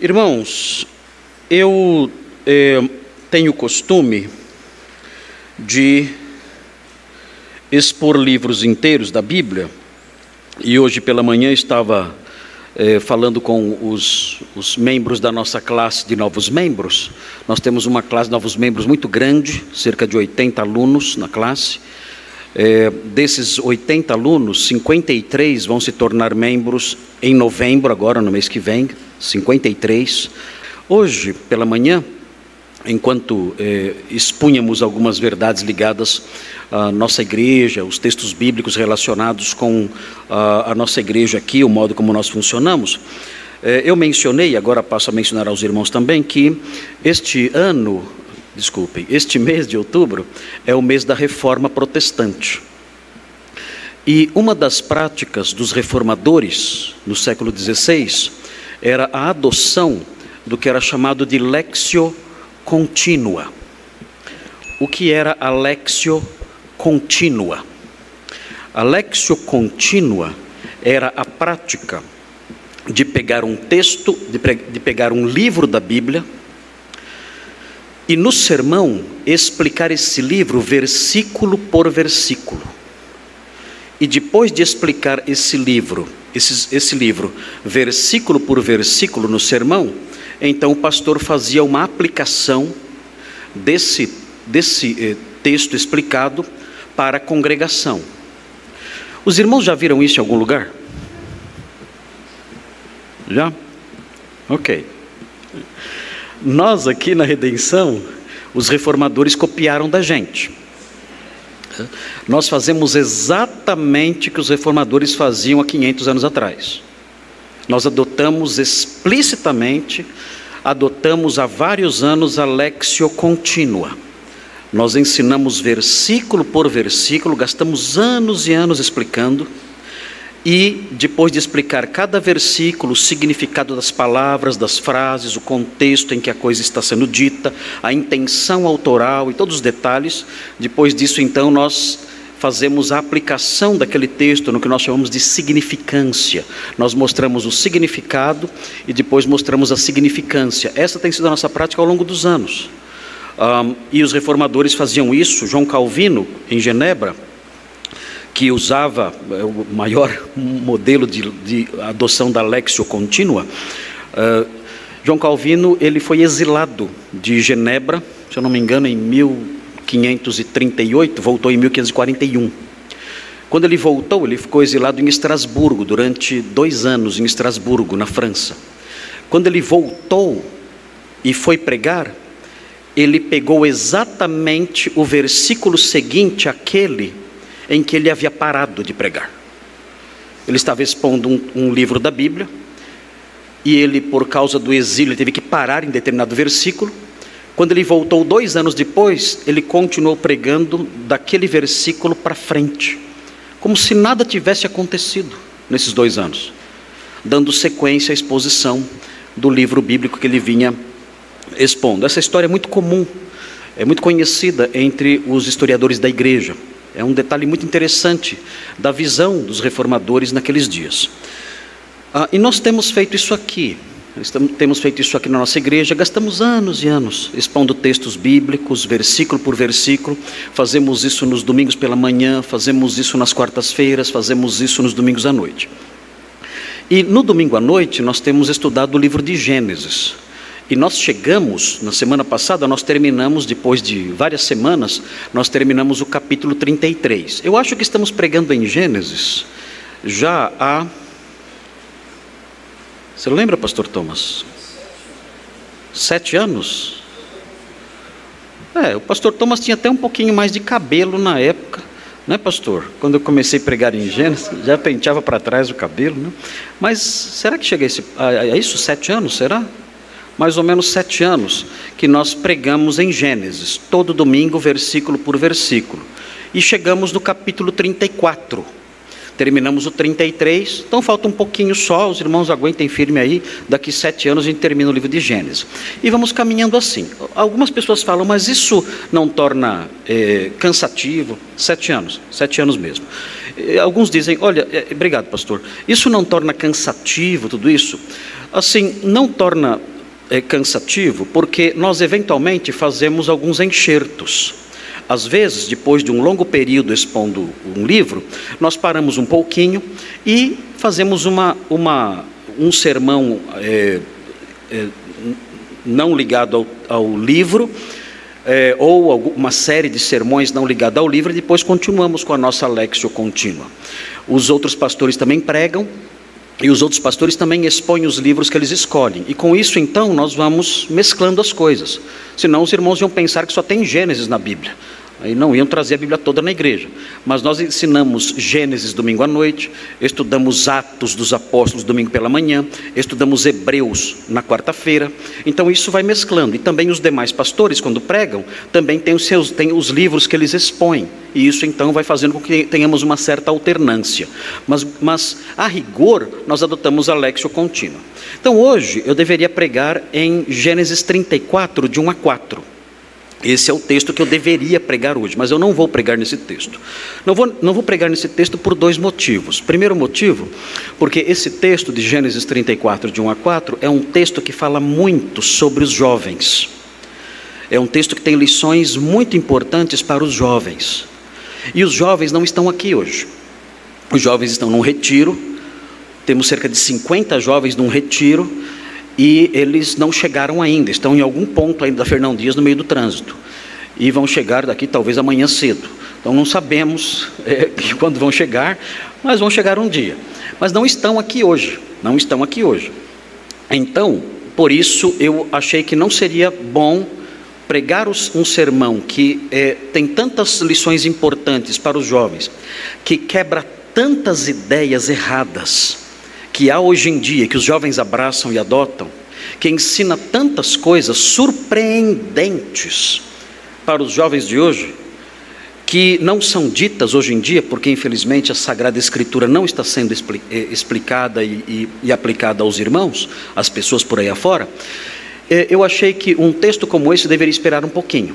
Irmãos, eu eh, tenho costume de expor livros inteiros da Bíblia, e hoje pela manhã estava eh, falando com os, os membros da nossa classe de novos membros. Nós temos uma classe de novos membros muito grande, cerca de 80 alunos na classe. É, desses 80 alunos, 53 vão se tornar membros em novembro, agora no mês que vem, 53. Hoje, pela manhã, enquanto é, expunhamos algumas verdades ligadas à nossa igreja, os textos bíblicos relacionados com a, a nossa igreja aqui, o modo como nós funcionamos, é, eu mencionei, agora passo a mencionar aos irmãos também, que este ano desculpem, este mês de outubro é o mês da reforma protestante. E uma das práticas dos reformadores no século XVI era a adoção do que era chamado de lexio contínua. O que era a lexio contínua? A lexio contínua era a prática de pegar um texto, de, de pegar um livro da Bíblia, e no sermão explicar esse livro versículo por versículo. E depois de explicar esse livro, esse, esse livro versículo por versículo no sermão, então o pastor fazia uma aplicação desse, desse eh, texto explicado para a congregação. Os irmãos já viram isso em algum lugar? Já? Ok. Nós aqui na redenção, os reformadores copiaram da gente. Nós fazemos exatamente o que os reformadores faziam há 500 anos atrás. Nós adotamos explicitamente, adotamos há vários anos a lexio contínua. Nós ensinamos versículo por versículo, gastamos anos e anos explicando e depois de explicar cada versículo, o significado das palavras, das frases, o contexto em que a coisa está sendo dita, a intenção autoral e todos os detalhes, depois disso então nós fazemos a aplicação daquele texto no que nós chamamos de significância. Nós mostramos o significado e depois mostramos a significância. Essa tem sido a nossa prática ao longo dos anos. Um, e os reformadores faziam isso, João Calvino, em Genebra, que usava é, o maior modelo de, de adoção da lexio contínua, uh, João Calvino ele foi exilado de Genebra, se eu não me engano, em 1538, voltou em 1541. Quando ele voltou, ele ficou exilado em Estrasburgo durante dois anos em Estrasburgo, na França. Quando ele voltou e foi pregar, ele pegou exatamente o versículo seguinte, aquele em que ele havia parado de pregar. Ele estava expondo um, um livro da Bíblia, e ele, por causa do exílio, teve que parar em determinado versículo. Quando ele voltou dois anos depois, ele continuou pregando daquele versículo para frente, como se nada tivesse acontecido nesses dois anos, dando sequência à exposição do livro bíblico que ele vinha expondo. Essa história é muito comum, é muito conhecida entre os historiadores da igreja. É um detalhe muito interessante da visão dos reformadores naqueles dias. Ah, e nós temos feito isso aqui. Estamos, temos feito isso aqui na nossa igreja, gastamos anos e anos expondo textos bíblicos, versículo por versículo. Fazemos isso nos domingos pela manhã, fazemos isso nas quartas-feiras, fazemos isso nos domingos à noite. E no domingo à noite nós temos estudado o livro de Gênesis. E nós chegamos, na semana passada, nós terminamos, depois de várias semanas, nós terminamos o capítulo 33. Eu acho que estamos pregando em Gênesis já há. Você lembra, pastor Thomas? Sete anos? É, o pastor Thomas tinha até um pouquinho mais de cabelo na época, né, pastor? Quando eu comecei a pregar em Gênesis, já penteava para trás o cabelo, né? Mas será que chega a, esse, a, a isso? Sete anos, será? Mais ou menos sete anos, que nós pregamos em Gênesis, todo domingo, versículo por versículo. E chegamos no capítulo 34. Terminamos o 33, então falta um pouquinho só, os irmãos aguentem firme aí, daqui sete anos a gente termina o livro de Gênesis. E vamos caminhando assim. Algumas pessoas falam, mas isso não torna é, cansativo? Sete anos, sete anos mesmo. Alguns dizem: olha, é, obrigado, pastor, isso não torna cansativo tudo isso? Assim, não torna é, cansativo porque nós eventualmente fazemos alguns enxertos. Às vezes, depois de um longo período expondo um livro, nós paramos um pouquinho e fazemos uma, uma, um sermão é, é, não ligado ao, ao livro, é, ou uma série de sermões não ligados ao livro, e depois continuamos com a nossa lexio contínua. Os outros pastores também pregam, e os outros pastores também expõem os livros que eles escolhem. E com isso, então, nós vamos mesclando as coisas. Senão os irmãos iam pensar que só tem Gênesis na Bíblia. Aí não iam trazer a Bíblia toda na igreja. Mas nós ensinamos Gênesis domingo à noite, estudamos Atos dos Apóstolos domingo pela manhã, estudamos Hebreus na quarta-feira. Então isso vai mesclando. E também os demais pastores, quando pregam, também têm os, seus, têm os livros que eles expõem. E isso então vai fazendo com que tenhamos uma certa alternância. Mas, mas a rigor, nós adotamos a Lexio contínua. Então hoje eu deveria pregar em Gênesis 34, de 1 a 4. Esse é o texto que eu deveria pregar hoje, mas eu não vou pregar nesse texto. Não vou, não vou pregar nesse texto por dois motivos. Primeiro motivo, porque esse texto de Gênesis 34, de 1 a 4, é um texto que fala muito sobre os jovens. É um texto que tem lições muito importantes para os jovens. E os jovens não estão aqui hoje. Os jovens estão num retiro, temos cerca de 50 jovens num retiro, e eles não chegaram ainda, estão em algum ponto ainda da Fernão Dias no meio do trânsito e vão chegar daqui talvez amanhã cedo. Então não sabemos é, quando vão chegar, mas vão chegar um dia. Mas não estão aqui hoje, não estão aqui hoje. Então, por isso eu achei que não seria bom pregar um sermão que é, tem tantas lições importantes para os jovens, que quebra tantas ideias erradas que há hoje em dia, que os jovens abraçam e adotam, que ensina tantas coisas surpreendentes para os jovens de hoje, que não são ditas hoje em dia, porque infelizmente a Sagrada Escritura não está sendo eh, explicada e, e, e aplicada aos irmãos, às pessoas por aí afora, eh, eu achei que um texto como esse deveria esperar um pouquinho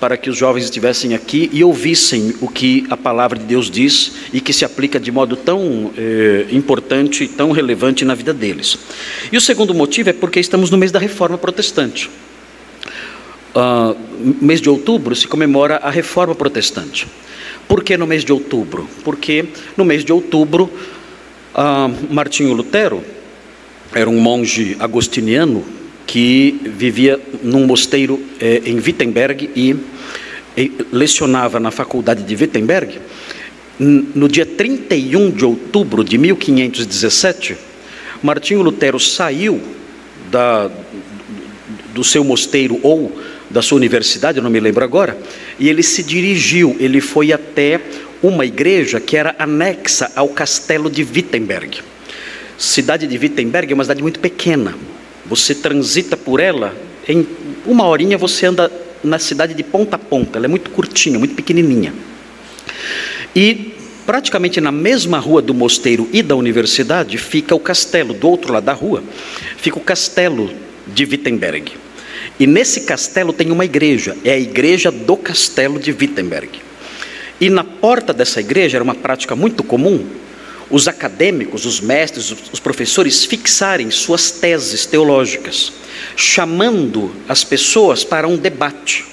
para que os jovens estivessem aqui e ouvissem o que a palavra de Deus diz e que se aplica de modo tão eh, importante, tão relevante na vida deles. E o segundo motivo é porque estamos no mês da reforma protestante. Uh, mês de outubro se comemora a reforma protestante. Por que no mês de outubro? Porque no mês de outubro, uh, Martinho Lutero era um monge agostiniano que vivia num mosteiro eh, em Wittenberg e, e, lecionava na faculdade de Wittenberg. No dia 31 de outubro de 1517, Martinho Lutero saiu da, do seu mosteiro ou da sua universidade, não me lembro agora, e ele se dirigiu, ele foi até uma igreja que era anexa ao castelo de Wittenberg. Cidade de Wittenberg é uma cidade muito pequena, você transita por ela, em uma horinha você anda na cidade de ponta a ponta. Ela é muito curtinha, muito pequenininha. E praticamente na mesma rua do mosteiro e da universidade fica o castelo, do outro lado da rua, fica o castelo de Wittenberg. E nesse castelo tem uma igreja, é a igreja do castelo de Wittenberg. E na porta dessa igreja era uma prática muito comum os acadêmicos, os mestres, os professores fixarem suas teses teológicas, chamando as pessoas para um debate.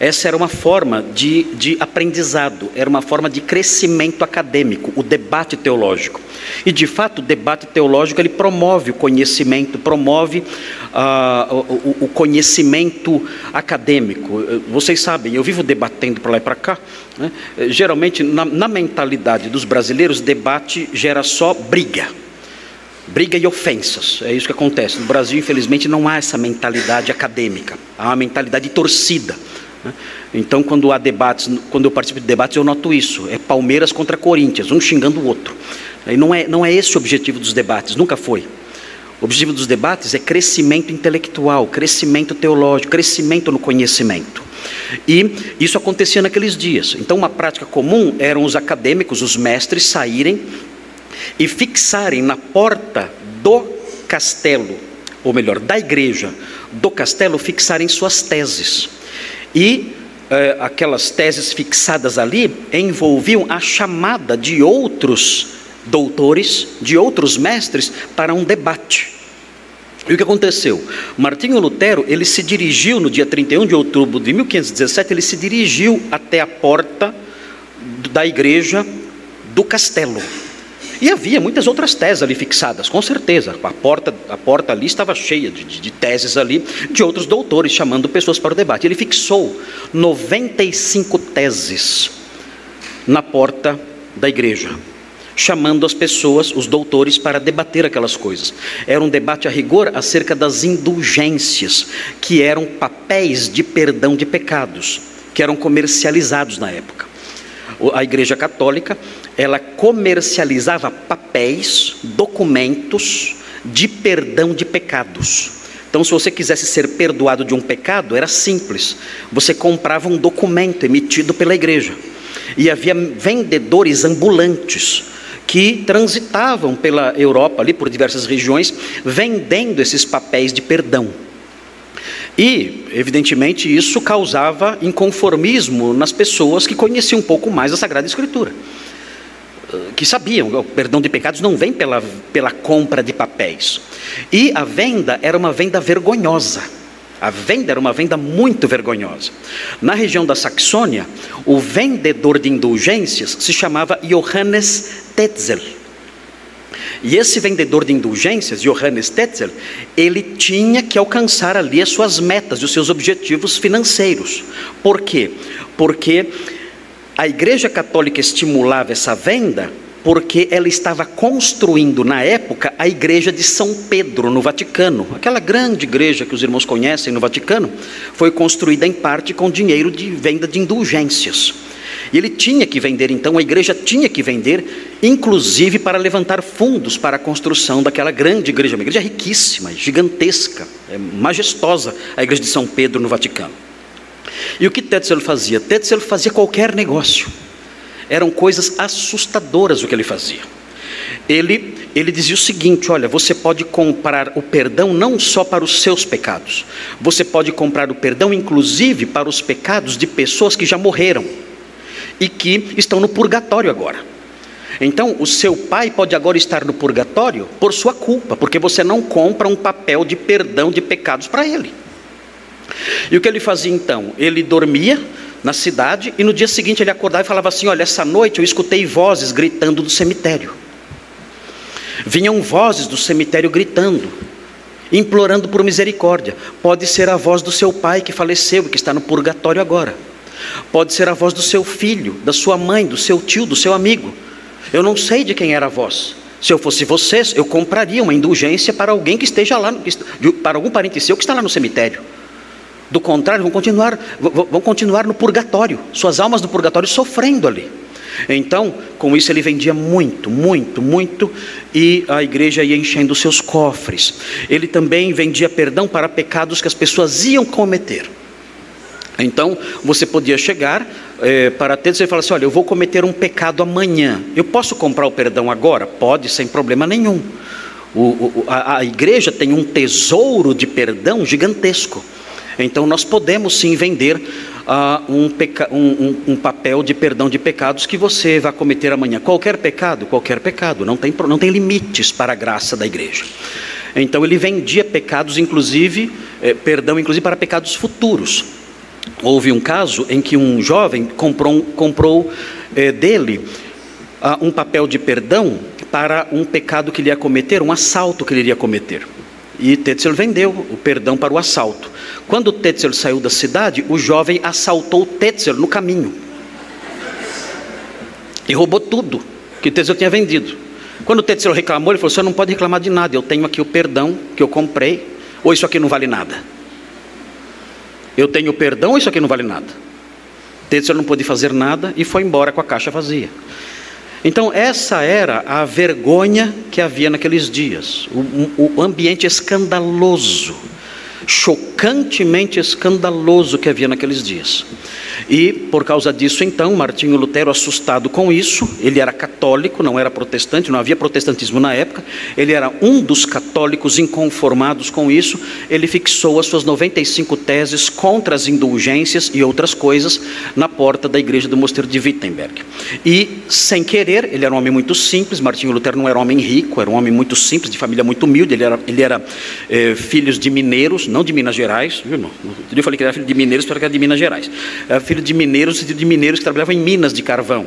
Essa era uma forma de, de aprendizado, era uma forma de crescimento acadêmico, o debate teológico. E de fato, o debate teológico ele promove o conhecimento, promove ah, o, o, conhecimento acadêmico. Vocês sabem, eu vivo debatendo para lá e para cá. Né? Geralmente, na, na mentalidade dos brasileiros, debate gera só briga briga e ofensas. É isso que acontece. No Brasil, infelizmente, não há essa mentalidade acadêmica, há uma mentalidade torcida. Né? Então, quando há debates, quando eu participo de debates, eu noto isso: é Palmeiras contra Corinthians, um xingando o outro. E não é, não é esse o objetivo dos debates, nunca foi. O objetivo dos debates é crescimento intelectual, crescimento teológico, crescimento no conhecimento. E isso acontecia naqueles dias. Então, uma prática comum eram os acadêmicos, os mestres, saírem e fixarem na porta do castelo, ou melhor, da igreja do castelo, fixarem suas teses. E eh, aquelas teses fixadas ali envolviam a chamada de outros doutores, de outros mestres, para um debate. E o que aconteceu? Martinho Lutero, ele se dirigiu no dia 31 de outubro de 1517, ele se dirigiu até a porta da igreja do castelo. E havia muitas outras teses ali fixadas, com certeza. A porta, a porta ali estava cheia de, de, de teses ali, de outros doutores chamando pessoas para o debate. Ele fixou 95 teses na porta da igreja chamando as pessoas, os doutores, para debater aquelas coisas. Era um debate a rigor acerca das indulgências, que eram papéis de perdão de pecados, que eram comercializados na época. A Igreja Católica, ela comercializava papéis, documentos de perdão de pecados. Então, se você quisesse ser perdoado de um pecado, era simples. Você comprava um documento emitido pela igreja. E havia vendedores ambulantes que transitavam pela Europa, ali por diversas regiões, vendendo esses papéis de perdão. E, evidentemente, isso causava inconformismo nas pessoas que conheciam um pouco mais a Sagrada Escritura. Que sabiam, o perdão de pecados não vem pela, pela compra de papéis. E a venda era uma venda vergonhosa. A venda era uma venda muito vergonhosa. Na região da Saxônia, o vendedor de indulgências se chamava Johannes Tetzel. E esse vendedor de indulgências, Johannes Tetzel, ele tinha que alcançar ali as suas metas os seus objetivos financeiros. Por quê? Porque a Igreja Católica estimulava essa venda porque ela estava construindo na época a igreja de São Pedro no Vaticano. Aquela grande igreja que os irmãos conhecem no Vaticano foi construída em parte com dinheiro de venda de indulgências. E ele tinha que vender, então a igreja tinha que vender, inclusive para levantar fundos para a construção daquela grande igreja, uma igreja riquíssima, gigantesca, é majestosa, a igreja de São Pedro no Vaticano. E o que Tetzel fazia? Tetzel fazia qualquer negócio. Eram coisas assustadoras o que ele fazia. Ele, ele dizia o seguinte: olha, você pode comprar o perdão não só para os seus pecados, você pode comprar o perdão, inclusive, para os pecados de pessoas que já morreram e que estão no purgatório agora. Então, o seu pai pode agora estar no purgatório por sua culpa, porque você não compra um papel de perdão de pecados para ele. E o que ele fazia então? Ele dormia, na cidade, e no dia seguinte ele acordava e falava assim: Olha, essa noite eu escutei vozes gritando do cemitério. Vinham vozes do cemitério gritando, implorando por misericórdia. Pode ser a voz do seu pai que faleceu e que está no purgatório agora. Pode ser a voz do seu filho, da sua mãe, do seu tio, do seu amigo. Eu não sei de quem era a voz. Se eu fosse vocês, eu compraria uma indulgência para alguém que esteja lá, para algum parente seu que está lá no cemitério. Do contrário, vão continuar, vão continuar no purgatório, suas almas no purgatório sofrendo ali. Então, com isso ele vendia muito, muito, muito, e a igreja ia enchendo seus cofres. Ele também vendia perdão para pecados que as pessoas iam cometer. Então, você podia chegar é, para ter e falar assim: olha, eu vou cometer um pecado amanhã. Eu posso comprar o perdão agora? Pode, sem problema nenhum. O, o, a, a igreja tem um tesouro de perdão gigantesco. Então nós podemos sim vender uh, um, um, um, papel de perdão de pecados que você vai cometer amanhã. Qualquer pecado, qualquer pecado, não tem, não tem limites para a graça da igreja. Então ele vendia pecados, inclusive, eh, perdão, inclusive para pecados futuros. Houve um caso em que um jovem comprou, comprou eh, dele uh, um papel de perdão para um pecado que ele ia cometer, um assalto que ele iria cometer. E Tetzel vendeu o perdão para o assalto. Quando Tetzel saiu da cidade, o jovem assaltou Tetzel no caminho. E roubou tudo que Tetzel tinha vendido. Quando Tetzel reclamou, ele falou: Você não pode reclamar de nada, eu tenho aqui o perdão que eu comprei, ou isso aqui não vale nada. Eu tenho o perdão, ou isso aqui não vale nada. Tetzel não pôde fazer nada e foi embora com a caixa vazia. Então, essa era a vergonha que havia naqueles dias, o, o ambiente escandaloso, chocantemente escandaloso que havia naqueles dias. E por causa disso, então, Martinho Lutero, assustado com isso, ele era católico, não era protestante, não havia protestantismo na época, ele era um dos católicos inconformados com isso, ele fixou as suas 95 teses contra as indulgências e outras coisas na porta da igreja do mosteiro de Wittenberg. E, sem querer, ele era um homem muito simples, Martinho Lutero não era um homem rico, era um homem muito simples, de família muito humilde, ele era, ele era é, filho de mineiros, não de Minas Gerais, viu, irmão? Eu falei que era filho de mineiros, porque era de Minas Gerais. Era filho de mineiros, de mineiros que trabalhavam em minas de carvão.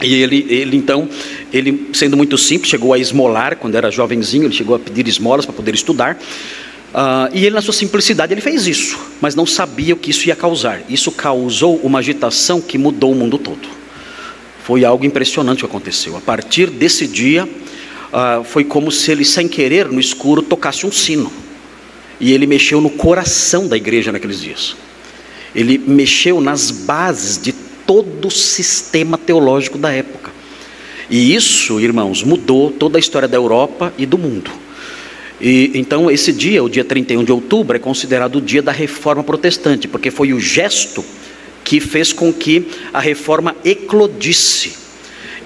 E ele, ele então, ele sendo muito simples, chegou a esmolar quando era jovenzinho, ele chegou a pedir esmolas para poder estudar. Uh, e ele, na sua simplicidade, ele fez isso, mas não sabia o que isso ia causar. Isso causou uma agitação que mudou o mundo todo. Foi algo impressionante o que aconteceu. A partir desse dia, uh, foi como se ele, sem querer, no escuro, tocasse um sino. E ele mexeu no coração da igreja naqueles dias. Ele mexeu nas bases de todo o sistema teológico da época. E isso, irmãos, mudou toda a história da Europa e do mundo. E, então, esse dia, o dia 31 de outubro, é considerado o dia da reforma protestante, porque foi o gesto que fez com que a reforma eclodisse.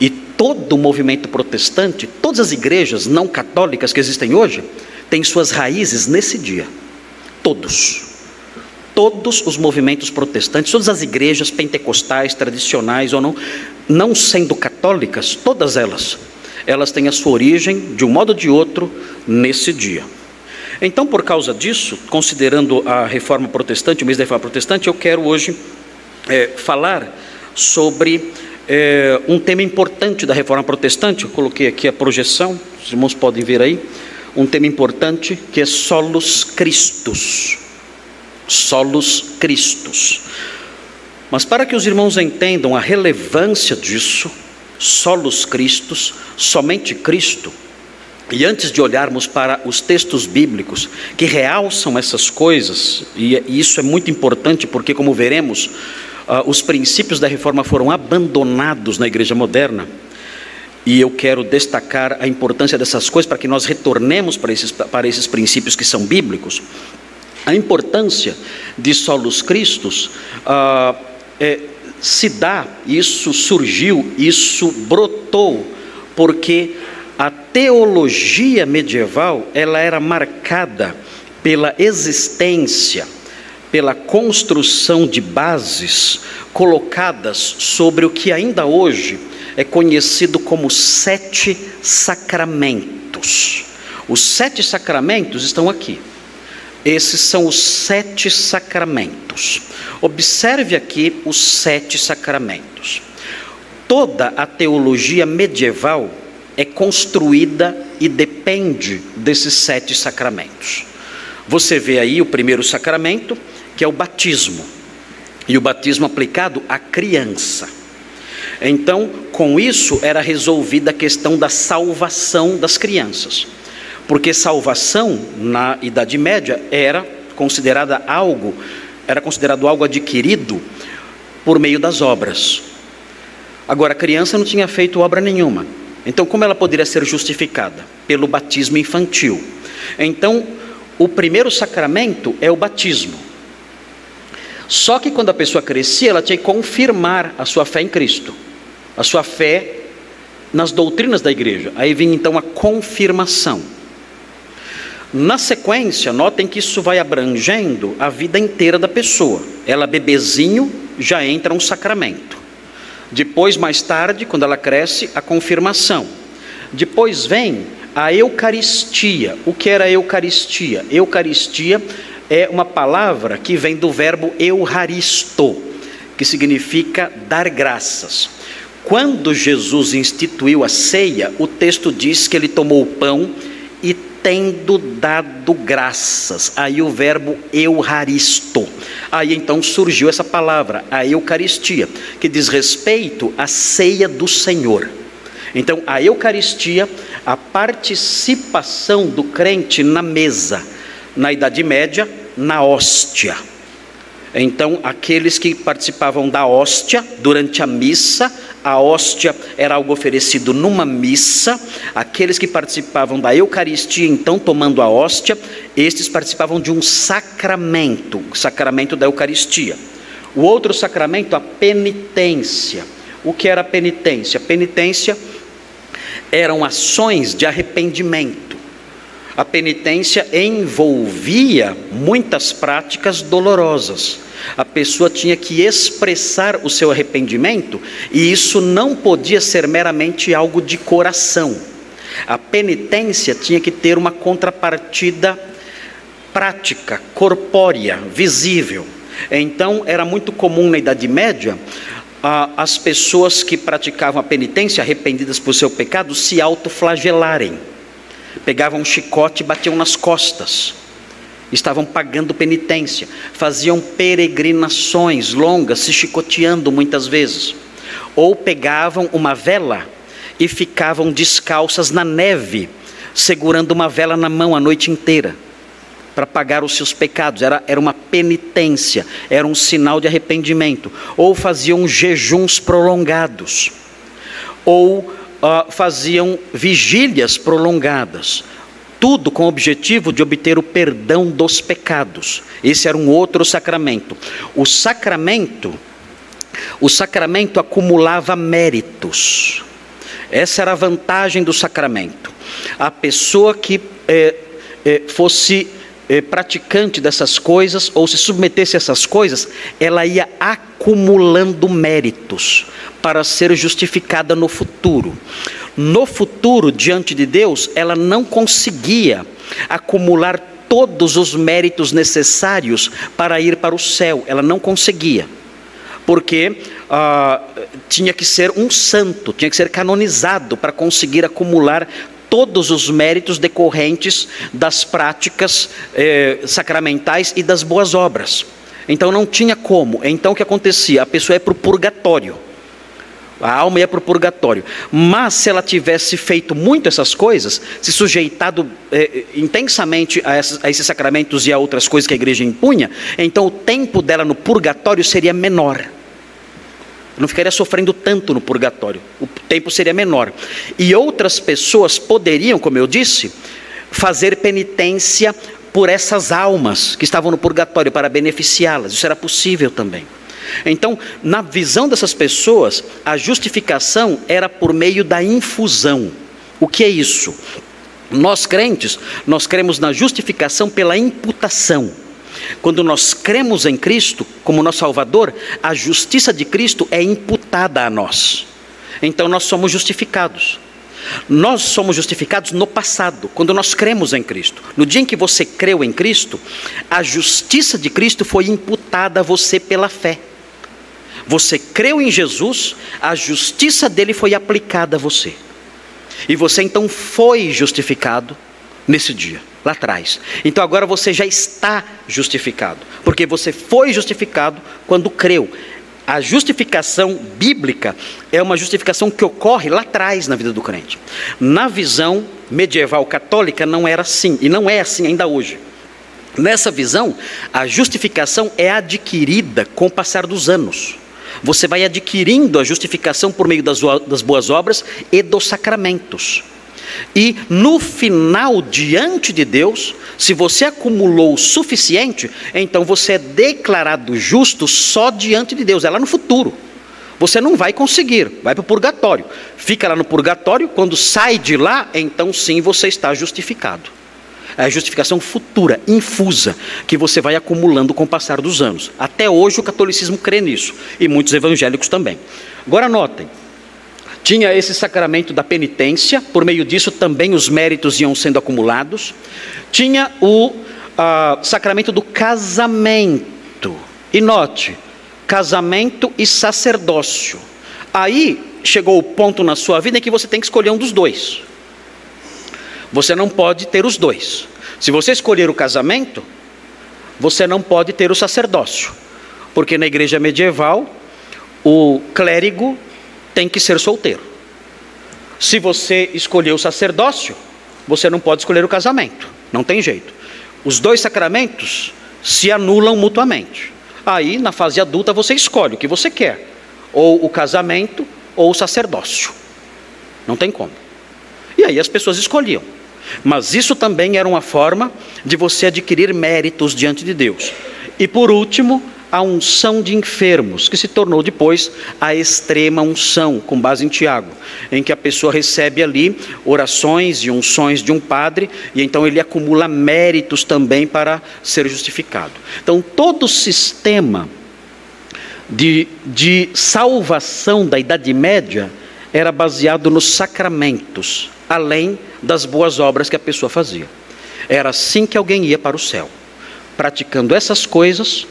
E todo o movimento protestante, todas as igrejas não católicas que existem hoje, têm suas raízes nesse dia. Todos todos os movimentos protestantes, todas as igrejas pentecostais, tradicionais ou não, não sendo católicas, todas elas, elas têm a sua origem, de um modo ou de outro, nesse dia. Então, por causa disso, considerando a reforma protestante, o mês da reforma protestante, eu quero hoje é, falar sobre é, um tema importante da reforma protestante. Eu coloquei aqui a projeção, os irmãos podem ver aí. Um tema importante que é solos Christus solos Cristos. Mas para que os irmãos entendam a relevância disso, solos Cristos, somente Cristo, e antes de olharmos para os textos bíblicos que realçam essas coisas, e isso é muito importante porque, como veremos, uh, os princípios da reforma foram abandonados na igreja moderna, e eu quero destacar a importância dessas coisas para que nós retornemos para esses, para esses princípios que são bíblicos. A importância de solos cristos ah, é, se dá, isso surgiu, isso brotou, porque a teologia medieval ela era marcada pela existência, pela construção de bases colocadas sobre o que ainda hoje é conhecido como sete sacramentos. Os sete sacramentos estão aqui. Esses são os sete sacramentos. Observe aqui os sete sacramentos. Toda a teologia medieval é construída e depende desses sete sacramentos. Você vê aí o primeiro sacramento, que é o batismo, e o batismo aplicado à criança. Então, com isso era resolvida a questão da salvação das crianças porque salvação na Idade Média era considerada algo, era considerado algo adquirido por meio das obras. Agora, a criança não tinha feito obra nenhuma. Então, como ela poderia ser justificada? Pelo batismo infantil. Então, o primeiro sacramento é o batismo. Só que quando a pessoa crescia, ela tinha que confirmar a sua fé em Cristo, a sua fé nas doutrinas da igreja. Aí vinha então a confirmação. Na sequência, notem que isso vai abrangendo a vida inteira da pessoa. Ela, bebezinho, já entra um sacramento. Depois, mais tarde, quando ela cresce, a confirmação. Depois vem a Eucaristia. O que era a Eucaristia? Eucaristia é uma palavra que vem do verbo euharisto, que significa dar graças. Quando Jesus instituiu a ceia, o texto diz que ele tomou o pão e tendo dado graças. Aí o verbo euharisto. Aí então surgiu essa palavra, a Eucaristia, que diz respeito à ceia do Senhor. Então, a Eucaristia, a participação do crente na mesa, na Idade Média, na hóstia. Então, aqueles que participavam da hóstia durante a missa, a hóstia era algo oferecido numa missa, aqueles que participavam da Eucaristia, então tomando a hóstia, estes participavam de um sacramento, o sacramento da Eucaristia. O outro sacramento, a penitência. O que era a penitência? Penitência eram ações de arrependimento a penitência envolvia muitas práticas dolorosas. A pessoa tinha que expressar o seu arrependimento e isso não podia ser meramente algo de coração. A penitência tinha que ter uma contrapartida prática, corpórea, visível. Então, era muito comum na Idade Média as pessoas que praticavam a penitência, arrependidas por seu pecado, se autoflagelarem. Pegavam um chicote e batiam nas costas. Estavam pagando penitência. Faziam peregrinações longas, se chicoteando muitas vezes. Ou pegavam uma vela e ficavam descalças na neve, segurando uma vela na mão a noite inteira para pagar os seus pecados, era, era uma penitência, era um sinal de arrependimento. Ou faziam jejuns prolongados, ou uh, faziam vigílias prolongadas, tudo com o objetivo de obter o perdão dos pecados. Esse era um outro sacramento. O sacramento, o sacramento acumulava méritos. Essa era a vantagem do sacramento. A pessoa que eh, eh, fosse praticante dessas coisas ou se submetesse a essas coisas, ela ia acumulando méritos para ser justificada no futuro. No futuro, diante de Deus, ela não conseguia acumular todos os méritos necessários para ir para o céu, ela não conseguia. Porque ah, tinha que ser um santo, tinha que ser canonizado para conseguir acumular todos os méritos decorrentes das práticas eh, sacramentais e das boas obras. Então não tinha como. Então o que acontecia? A pessoa ia para o purgatório. A alma ia para o purgatório. Mas se ela tivesse feito muito essas coisas, se sujeitado eh, intensamente a, essas, a esses sacramentos e a outras coisas que a igreja impunha, então o tempo dela no purgatório seria menor não ficaria sofrendo tanto no purgatório, o tempo seria menor. E outras pessoas poderiam, como eu disse, fazer penitência por essas almas que estavam no purgatório para beneficiá-las, isso era possível também. Então, na visão dessas pessoas, a justificação era por meio da infusão. O que é isso? Nós crentes, nós cremos na justificação pela imputação. Quando nós cremos em Cristo como nosso Salvador, a justiça de Cristo é imputada a nós. Então nós somos justificados. Nós somos justificados no passado, quando nós cremos em Cristo. No dia em que você creu em Cristo, a justiça de Cristo foi imputada a você pela fé. Você creu em Jesus, a justiça dele foi aplicada a você. E você então foi justificado nesse dia lá atrás. Então agora você já está justificado, porque você foi justificado quando creu. A justificação bíblica é uma justificação que ocorre lá atrás na vida do crente. Na visão medieval católica não era assim, e não é assim ainda hoje. Nessa visão, a justificação é adquirida com o passar dos anos. Você vai adquirindo a justificação por meio das, boas obras e dos sacramentos. E no final, diante de Deus, se você acumulou o suficiente, então você é declarado justo só diante de Deus, é lá no futuro. Você não vai conseguir, vai para o purgatório. Fica lá no purgatório, quando sai de lá, então sim você está justificado. É a justificação futura, infusa, que você vai acumulando com o passar dos anos. Até hoje o catolicismo crê nisso, e muitos evangélicos também. Agora notem, tinha esse sacramento da penitência, por meio disso também os méritos iam sendo acumulados. Tinha o uh, sacramento do casamento. E note, casamento e sacerdócio. Aí chegou o ponto na sua vida em que você tem que escolher um dos dois. Você não pode ter os dois. Se você escolher o casamento, você não pode ter o sacerdócio. Porque na igreja medieval, o clérigo tem que ser solteiro. Se você escolher o sacerdócio, você não pode escolher o casamento. Não tem jeito. Os dois sacramentos se anulam mutuamente. Aí, na fase adulta, você escolhe o que você quer: ou o casamento ou o sacerdócio. Não tem como. E aí as pessoas escolhiam. Mas isso também era uma forma de você adquirir méritos diante de Deus. E por último, a unção de enfermos, que se tornou depois a extrema unção, com base em Tiago, em que a pessoa recebe ali orações e unções de um padre, e então ele acumula méritos também para ser justificado. Então, todo o sistema de, de salvação da Idade Média era baseado nos sacramentos, além das boas obras que a pessoa fazia. Era assim que alguém ia para o céu, praticando essas coisas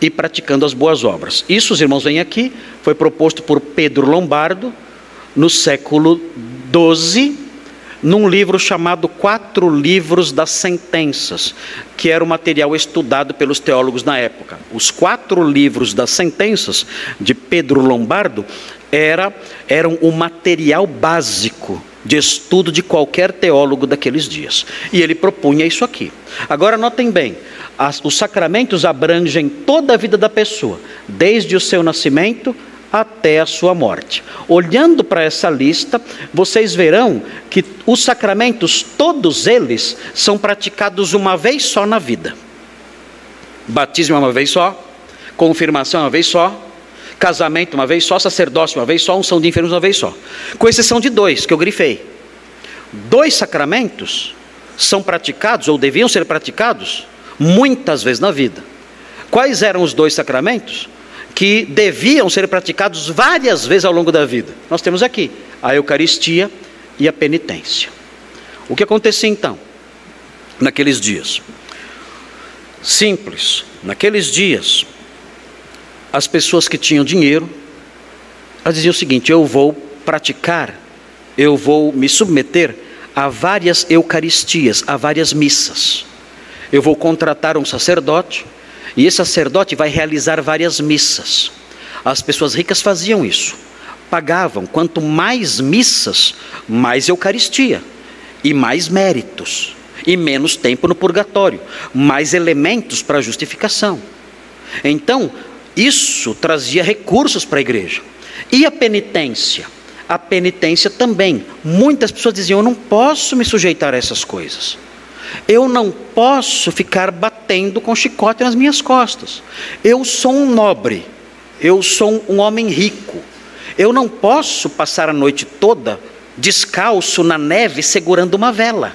e praticando as boas obras. Isso, os irmãos veem aqui, foi proposto por Pedro Lombardo no século XII, num livro chamado Quatro Livros das Sentenças, que era o material estudado pelos teólogos na época. Os quatro livros das sentenças de Pedro Lombardo era, eram o material básico de estudo de qualquer teólogo daqueles dias. E ele propunha isso aqui. Agora, notem bem: as, os sacramentos abrangem toda a vida da pessoa, desde o seu nascimento até a sua morte. Olhando para essa lista, vocês verão que os sacramentos, todos eles, são praticados uma vez só na vida. Batismo uma vez só, confirmação uma vez só, casamento uma vez só, sacerdócio uma vez só, unção de enfermos uma vez só. Com exceção de dois que eu grifei. Dois sacramentos são praticados ou deviam ser praticados muitas vezes na vida. Quais eram os dois sacramentos? que deviam ser praticados várias vezes ao longo da vida. Nós temos aqui a Eucaristia e a penitência. O que acontecia então, naqueles dias? Simples, naqueles dias, as pessoas que tinham dinheiro, elas diziam o seguinte: eu vou praticar, eu vou me submeter a várias Eucaristias, a várias missas. Eu vou contratar um sacerdote, e esse sacerdote vai realizar várias missas. As pessoas ricas faziam isso. Pagavam quanto mais missas, mais Eucaristia e mais méritos e menos tempo no purgatório, mais elementos para justificação. Então, isso trazia recursos para a igreja. E a penitência? A penitência também. Muitas pessoas diziam: Eu não posso me sujeitar a essas coisas. Eu não posso ficar batendo com chicote nas minhas costas. Eu sou um nobre, eu sou um homem rico. Eu não posso passar a noite toda descalço na neve segurando uma vela.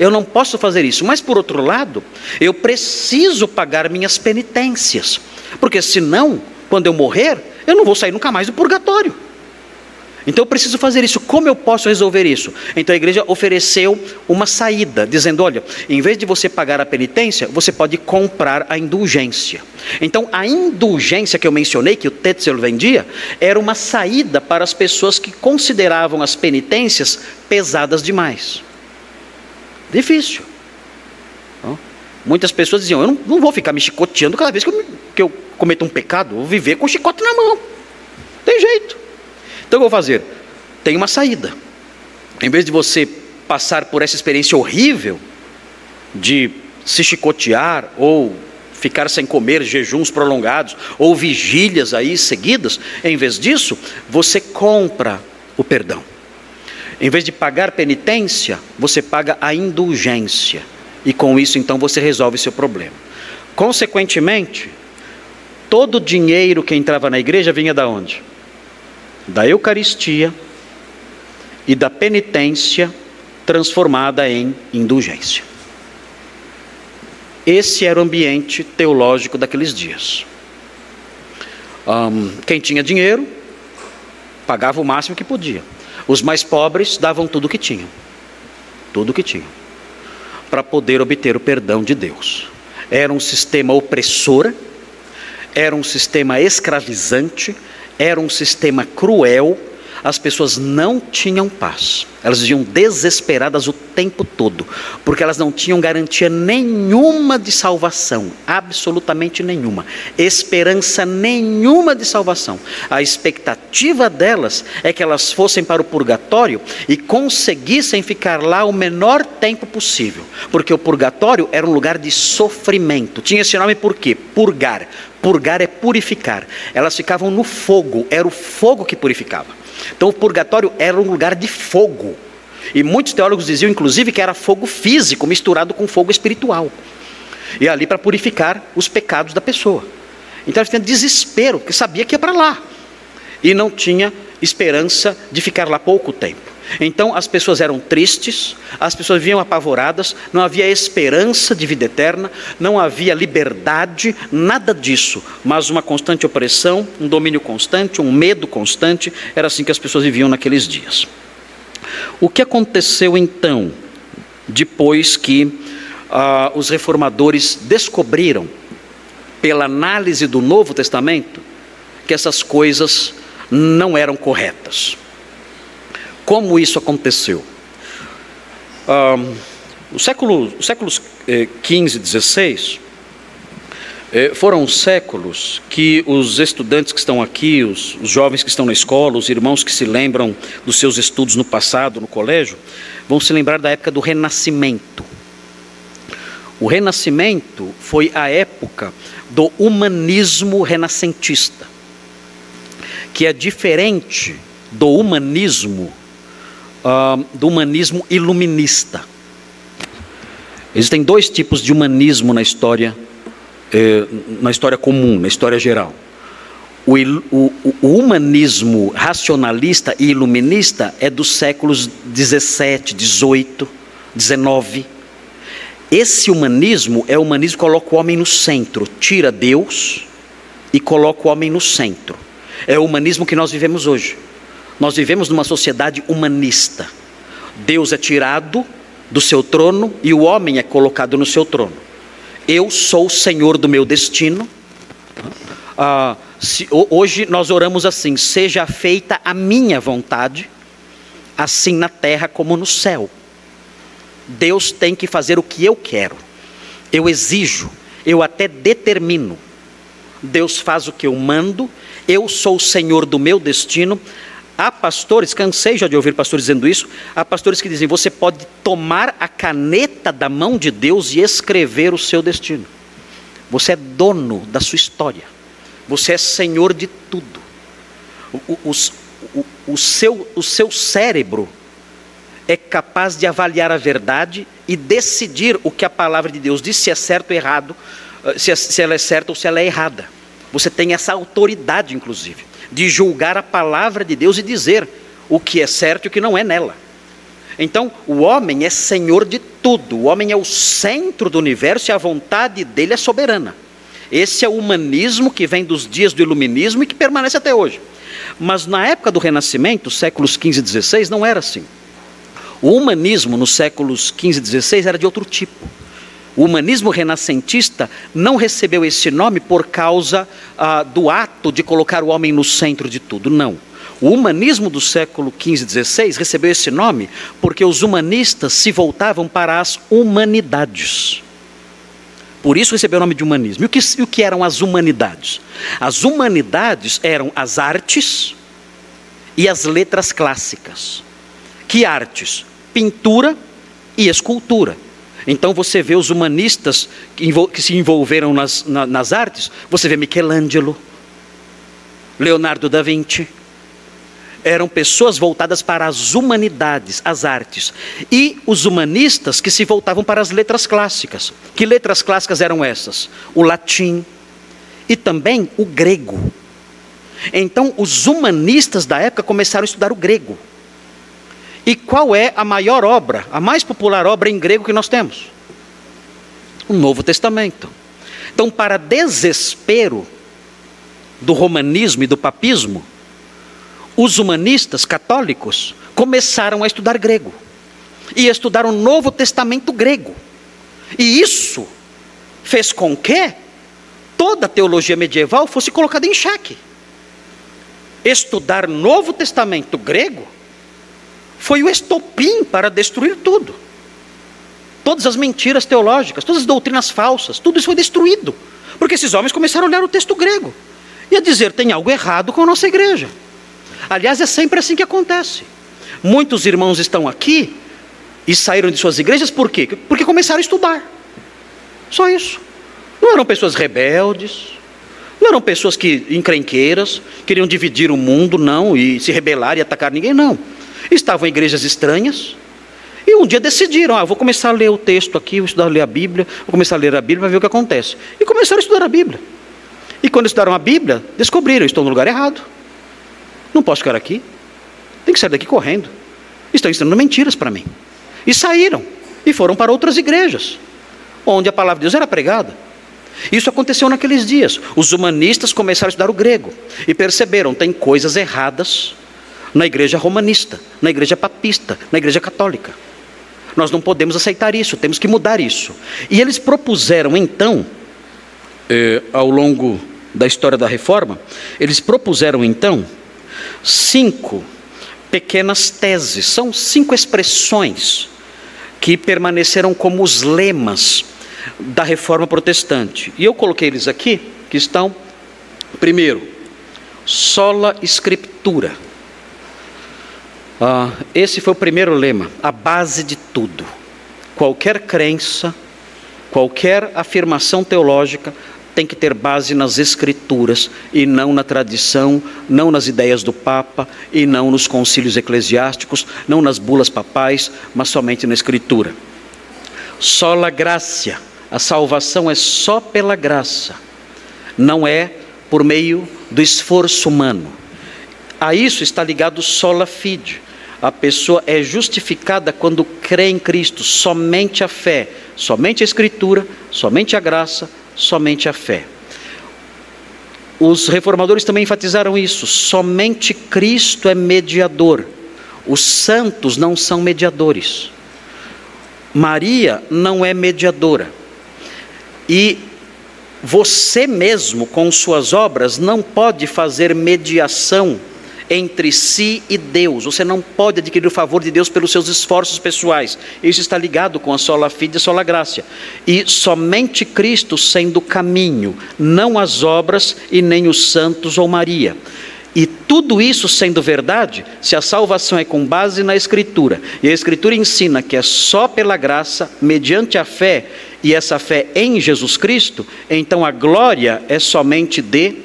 Eu não posso fazer isso. Mas, por outro lado, eu preciso pagar minhas penitências. Porque senão, quando eu morrer, eu não vou sair nunca mais do purgatório. Então eu preciso fazer isso. Como eu posso resolver isso? Então a igreja ofereceu uma saída, dizendo: olha, em vez de você pagar a penitência, você pode comprar a indulgência. Então a indulgência que eu mencionei, que o Tetzel vendia, era uma saída para as pessoas que consideravam as penitências pesadas demais. Difícil. Muitas pessoas diziam: eu não, não, vou ficar me chicoteando cada vez que eu, que eu cometo um pecado, vou viver com chicote na mão. Tem jeito. Então eu vou fazer? Tem uma saída. Em vez de você passar por essa experiência horrível de se chicotear ou ficar sem comer, jejuns prolongados ou vigílias aí seguidas, em vez disso, você compra o perdão. Em vez de pagar penitência, você paga a indulgência. E com isso, então, você resolve seu problema. Consequentemente, todo o dinheiro que entrava na igreja vinha da onde? da Eucaristia e da penitência transformada em indulgência. Esse era o ambiente teológico daqueles dias. Um, quem tinha dinheiro pagava o máximo que podia. Os mais pobres davam tudo o que tinham, tudo o que tinham, para poder obter o perdão de Deus. Era um sistema opressor, era um sistema escravizante, era um sistema cruel, as pessoas não tinham paz. Elas viviam desesperadas o tempo todo, porque elas não tinham garantia nenhuma de salvação, absolutamente nenhuma, esperança nenhuma de salvação. A expectativa delas é que elas fossem para o purgatório e conseguissem ficar lá o menor tempo possível, porque o purgatório era um lugar de sofrimento. Tinha esse nome por quê? Purgar. Purgar é purificar. Elas ficavam no fogo, era o fogo que purificava. Então o purgatório era um lugar de fogo. E muitos teólogos diziam, inclusive, que era fogo físico misturado com fogo espiritual. E ali para purificar os pecados da pessoa. Então ela tinha desespero, porque sabia que ia para lá. E não tinha esperança de ficar lá pouco tempo. Então as pessoas eram tristes, as pessoas viviam apavoradas, não havia esperança de vida eterna, não havia liberdade, nada disso, mas uma constante opressão, um domínio constante, um medo constante, era assim que as pessoas viviam naqueles dias. O que aconteceu então, depois que ah, os reformadores descobriram, pela análise do Novo Testamento, que essas coisas não eram corretas? Como isso aconteceu? Ah, o século, os séculos 15 e 16 eh, foram séculos que os estudantes que estão aqui, os, os jovens que estão na escola, os irmãos que se lembram dos seus estudos no passado, no colégio, vão se lembrar da época do Renascimento. O Renascimento foi a época do humanismo renascentista, que é diferente do humanismo uh, do humanismo iluminista. Existem dois tipos de humanismo na história, eh, na história comum, na história geral. O, o, o, humanismo racionalista e iluminista é dos séculos 17, 18, 19. Esse humanismo é o humanismo que coloca o homem no centro, tira Deus e coloca o homem no centro. É o humanismo que nós vivemos hoje. Nós vivemos numa sociedade humanista. Deus é tirado do seu trono e o homem é colocado no seu trono. Eu sou o senhor do meu destino. Ah, se, hoje nós oramos assim: seja feita a minha vontade, assim na terra como no céu. Deus tem que fazer o que eu quero. Eu exijo, eu até determino. Deus faz o que eu mando, eu sou o senhor do meu destino. Há pastores, cansei já de ouvir pastores dizendo isso, há pastores que dizem: você pode tomar a caneta da mão de Deus e escrever o seu destino. Você é dono da sua história, você é senhor de tudo. O, o, o, o seu, o seu cérebro é capaz de avaliar a verdade e decidir o que a palavra de Deus diz, se é certo ou errado, eh, se, é, se ela é certa ou se ela é errada. Você tem essa autoridade, inclusive de julgar a palavra de Deus e dizer o que é certo e o que não é nela. Então, o homem é senhor de tudo, o homem é o centro do universo e a vontade dele é soberana. Esse é o humanismo que vem dos dias do iluminismo e que permanece até hoje. Mas na época do Renascimento, séculos 15 e 16, não era assim. O humanismo nos séculos 15 e 16 era de outro tipo. O humanismo renascentista não recebeu esse nome por causa ah, do ato de colocar o homem no centro de tudo, não. O humanismo do século XV e XVI recebeu esse nome porque os humanistas se voltavam para as humanidades. Por isso recebeu o nome de humanismo. E o que, o que eram as humanidades? As humanidades eram as artes e as letras clássicas. Que artes? Pintura e escultura. Então você vê os humanistas que, que se envolveram nas, na, nas artes, você vê Michelangelo, Leonardo da Vinci. Eram pessoas voltadas para as humanidades, as artes. E os humanistas que se voltavam para as letras clássicas. Que letras clássicas eram essas? O latim e também o grego. Então, os humanistas da época começaram a estudar o grego. E qual é a maior obra, a mais popular obra em grego que nós temos? O Novo Testamento. Então, para desespero do romanismo e do papismo, os humanistas católicos começaram a estudar grego e a estudar o Novo Testamento grego. E isso fez com que toda a teologia medieval fosse colocada em xeque. Estudar Novo Testamento grego foi o estopim para destruir tudo. Todas as mentiras teológicas, todas as doutrinas falsas, tudo isso foi destruído. Porque esses homens começaram a olhar o texto grego e a dizer: tem algo errado com a nossa igreja. Aliás, é sempre assim que acontece. Muitos irmãos estão aqui e saíram de suas igrejas por quê? Porque começaram a estudar. Só isso. Não eram pessoas rebeldes, não eram pessoas que encrenqueiras, queriam dividir o mundo, não, e se rebelar e atacar ninguém, não. Estavam em igrejas estranhas. E um dia decidiram, ah, vou começar a ler o texto aqui, vou estudar ler a Bíblia, vou começar a ler a Bíblia para ver o que acontece. E começaram a estudar a Bíblia. E quando estudaram a Bíblia, descobriram: estou no lugar errado. Não posso ficar aqui. Tem que sair daqui correndo. Estão ensinando mentiras para mim. E saíram. E foram para outras igrejas, onde a palavra de Deus era pregada. Isso aconteceu naqueles dias. Os humanistas começaram a estudar o grego e perceberam: tem coisas erradas na igreja romanista, na igreja papista, na igreja católica. Nós não podemos aceitar isso, temos que mudar isso. E eles propuseram então, eh, ao longo da história da reforma, eles propuseram então cinco pequenas teses, são cinco expressões que permaneceram como os lemas da reforma protestante. E eu coloquei eles aqui, que estão, primeiro, sola scriptura. Ah, esse foi o primeiro lema, a base de tudo. Qualquer crença, qualquer afirmação teológica tem que ter base nas escrituras e não na tradição, não nas ideias do Papa e não nos concílios eclesiásticos, não nas bulas papais, mas somente na escritura. Sola graça, a salvação é só pela graça, não é por meio do esforço humano. A isso está ligado sola fide. A pessoa é justificada quando crê em Cristo, somente a fé, somente a Escritura, somente a graça, somente a fé. Os reformadores também enfatizaram isso: somente Cristo é mediador, os santos não são mediadores. Maria não é mediadora. E você mesmo, com suas obras, não pode fazer mediação entre si e Deus. Você não pode adquirir o favor de Deus pelos seus esforços pessoais. Isso está ligado com a sola fide e sola graça. E somente Cristo sendo o caminho, não as obras e nem os santos ou Maria. E tudo isso sendo verdade, se a salvação é com base na Escritura, e a Escritura ensina que é só pela graça, mediante a fé, e essa fé em Jesus Cristo, então a glória é somente de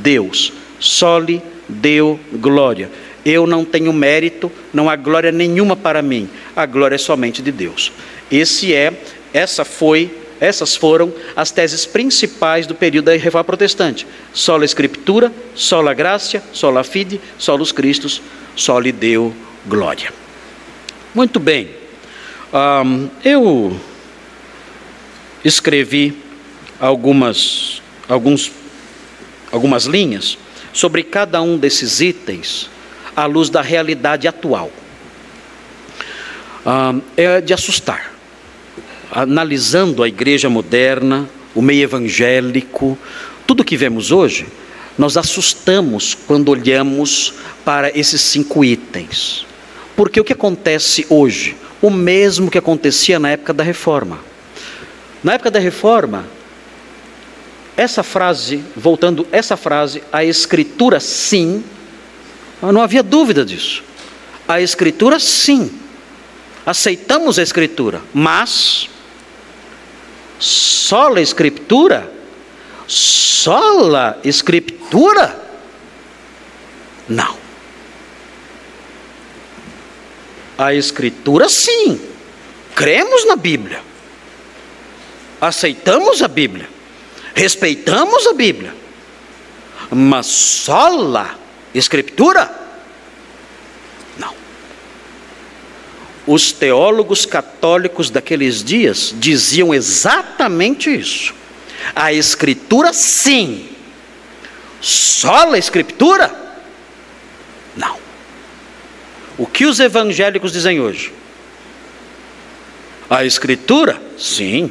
Deus. Soli deu glória. Eu não tenho mérito, não há glória nenhuma para mim. A glória é somente de Deus. Esse é, essa foi, essas foram as teses principais do período da Reforma Protestante. Sola Escritura, sola Graça, sola Fide, solos Cristos, soli Deu glória. Muito bem. Um, eu escrevi algumas, alguns, algumas linhas sobre cada um desses itens à luz da realidade atual. Ah, é de assustar. Analisando a igreja moderna, o meio evangélico, tudo que vemos hoje, nós assustamos quando olhamos para esses cinco itens. Porque o que acontece hoje? O mesmo que acontecia na época da reforma. Na época da reforma, essa frase, voltando essa frase, a escritura sim, não havia dúvida disso. A escritura sim. Aceitamos a escritura, mas sola escritura, sola escritura, não. A escritura sim. Cremos na Bíblia. Aceitamos a Bíblia respeitamos a Bíblia, mas sola Escritura? Não. Os teólogos católicos daqueles dias diziam exatamente isso. A Escritura, sim. Sola Escritura? Não. O que os evangélicos dizem hoje? A Escritura? Sim.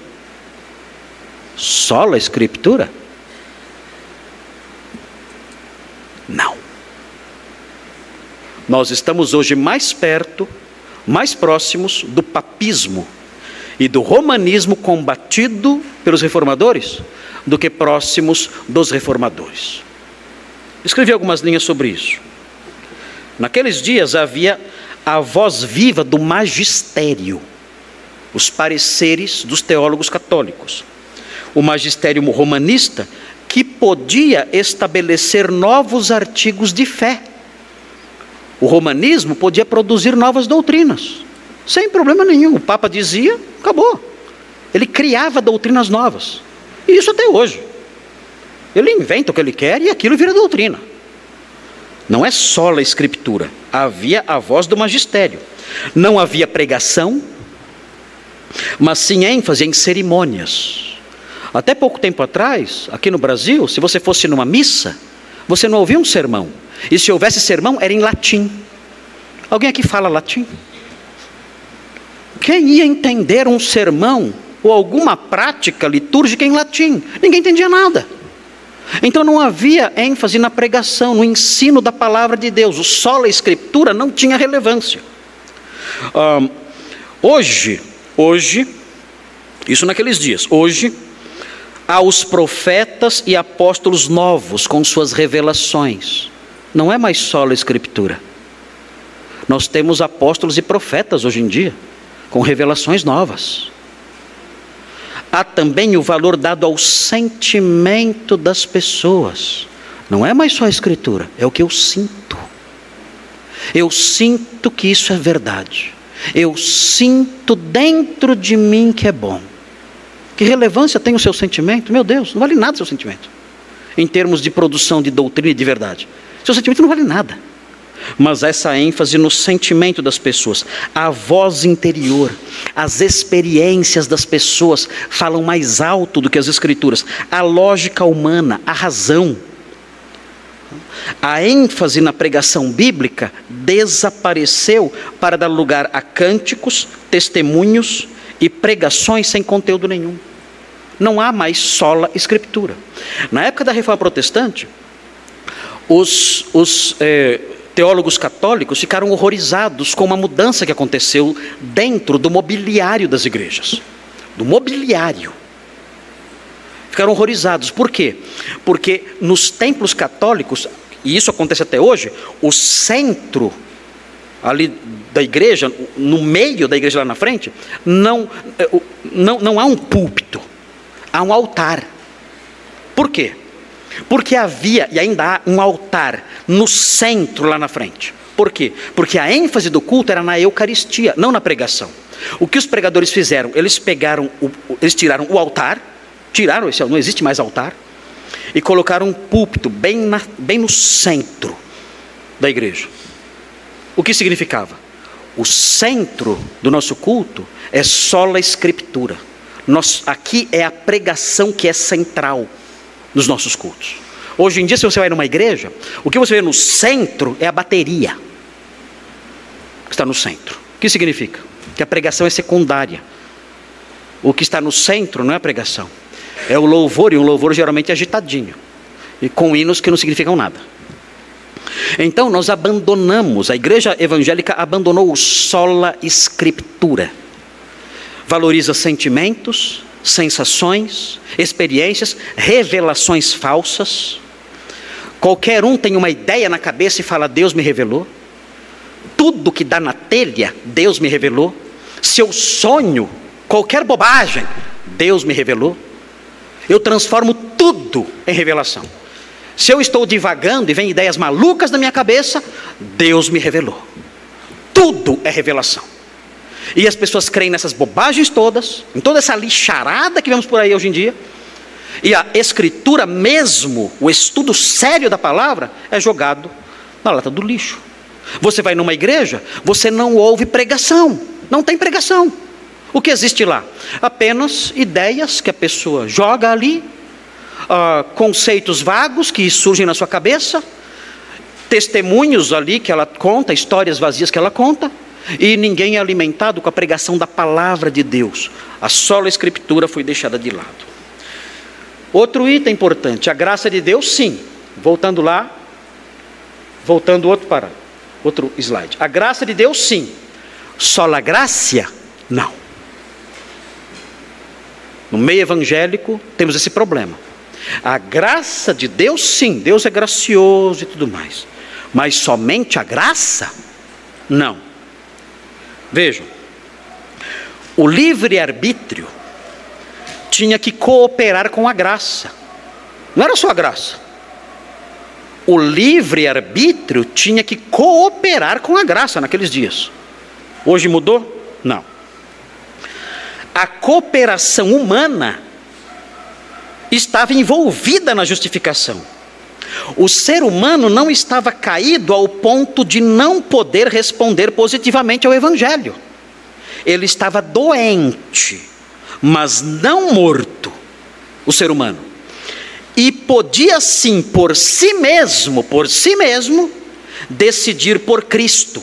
Só a Escritura? Não. Nós estamos hoje mais perto, mais próximos do papismo e do romanismo combatido pelos reformadores do que próximos dos reformadores. Escrevi algumas linhas sobre isso. Naqueles dias havia a voz viva do magistério, os pareceres dos teólogos católicos o magistério romanista, que podia estabelecer novos artigos de fé. O romanismo podia produzir novas doutrinas, sem problema nenhum. O Papa dizia, acabou. Ele criava doutrinas novas. E isso até hoje. Ele inventa o que ele quer e aquilo vira doutrina. Não é só a escritura, havia a voz do magistério. Não havia pregação, mas sim ênfase em cerimônias. Até pouco tempo atrás, aqui no Brasil, se você fosse numa missa, você não ouvia um sermão. E se houvesse sermão, era em latim. Alguém aqui fala latim? Quem ia entender um sermão ou alguma prática litúrgica em latim? Ninguém entendia nada. Então não havia ênfase na pregação, no ensino da palavra de Deus. O solo a escritura não tinha relevância. Um, hoje, hoje, isso naqueles dias, hoje, há os profetas e apóstolos novos com suas revelações. Não é mais solo a escritura. Nós temos apóstolos e profetas hoje em dia, com revelações novas há também o valor dado ao sentimento das pessoas. Não é mais só a escritura, é o que eu sinto. Eu sinto que isso é verdade. Eu sinto dentro de mim que é bom. Que relevância tem o seu sentimento? Meu Deus, não vale nada o seu sentimento. Em termos de produção de doutrina e de verdade. Seu sentimento não vale nada mas essa ênfase no sentimento das pessoas, a voz interior, as experiências das pessoas falam mais alto do que as escrituras, a lógica humana, a razão. A ênfase na pregação bíblica desapareceu para dar lugar a cânticos, testemunhos e pregações sem conteúdo nenhum. Não há mais sola escritura. Na época da reforma protestante, os, os eh, teólogos católicos ficaram horrorizados com uma mudança que aconteceu dentro do mobiliário das igrejas. Do mobiliário. Ficaram horrorizados. Por quê? Porque nos templos católicos, e isso acontece até hoje, o centro ali da igreja, no meio da igreja lá na frente, não, é, não, não há um púlpito, há um altar. Por quê? Porque havia e ainda há um altar no centro lá na frente. Por quê? Porque a ênfase do culto era na Eucaristia, não na pregação. O que os pregadores fizeram? Eles pegaram, o, eles tiraram o altar, tiraram esse, não existe mais altar, e colocaram um púlpito bem, na, bem no centro da igreja. O que significava? O centro do nosso culto é só a escritura. Nós, aqui é a pregação que é central nos nossos cultos. Hoje em dia, se você vai numa igreja, o que você vê no centro é a bateria que está no centro. O que significa? Que a pregação é secundária. O que está no centro não é a pregação, é o louvor, e um louvor geralmente é agitadinho, e com hinos que não significam nada. Então nós abandonamos, a igreja evangélica abandonou o sola escritura. Valoriza sentimentos, sensações, experiências, revelações falsas. Qualquer um tem uma ideia na cabeça e fala: Deus me revelou. Tudo que dá na telha, Deus me revelou. Se eu sonho qualquer bobagem, Deus me revelou. Eu transformo tudo em revelação. Se eu estou divagando e vem ideias malucas na minha cabeça, Deus me revelou. Tudo é revelação. E as pessoas creem nessas bobagens todas, em toda essa lixarada que vemos por aí hoje em dia. E a escritura mesmo, o estudo sério da palavra, é jogado na lata do lixo. Você vai numa igreja, você não ouve pregação, não tem pregação. O que existe lá? Apenas ideias que a pessoa joga ali, uh, conceitos vagos que surgem na sua cabeça, testemunhos ali que ela conta, histórias vazias que ela conta, e ninguém é alimentado com a pregação da palavra de Deus. A sola escritura foi deixada de lado. Outro item importante, a graça de Deus, sim. Voltando lá, voltando outro para outro slide. A graça de Deus, sim. Sola graça, não. No meio evangélico temos esse problema. A graça de Deus, sim, Deus é gracioso e tudo mais. Mas somente a graça? Não. Vejam, o livre-arbítrio tinha que cooperar com a graça, não era só a graça. O livre-arbítrio tinha que cooperar com a graça naqueles dias. Hoje mudou? Não. A cooperação humana estava envolvida na justificação. O ser humano não estava caído ao ponto de não poder responder positivamente ao Evangelho. Ele estava doente, mas não morto, o ser humano. E podia sim, por si mesmo, por si mesmo, decidir por Cristo.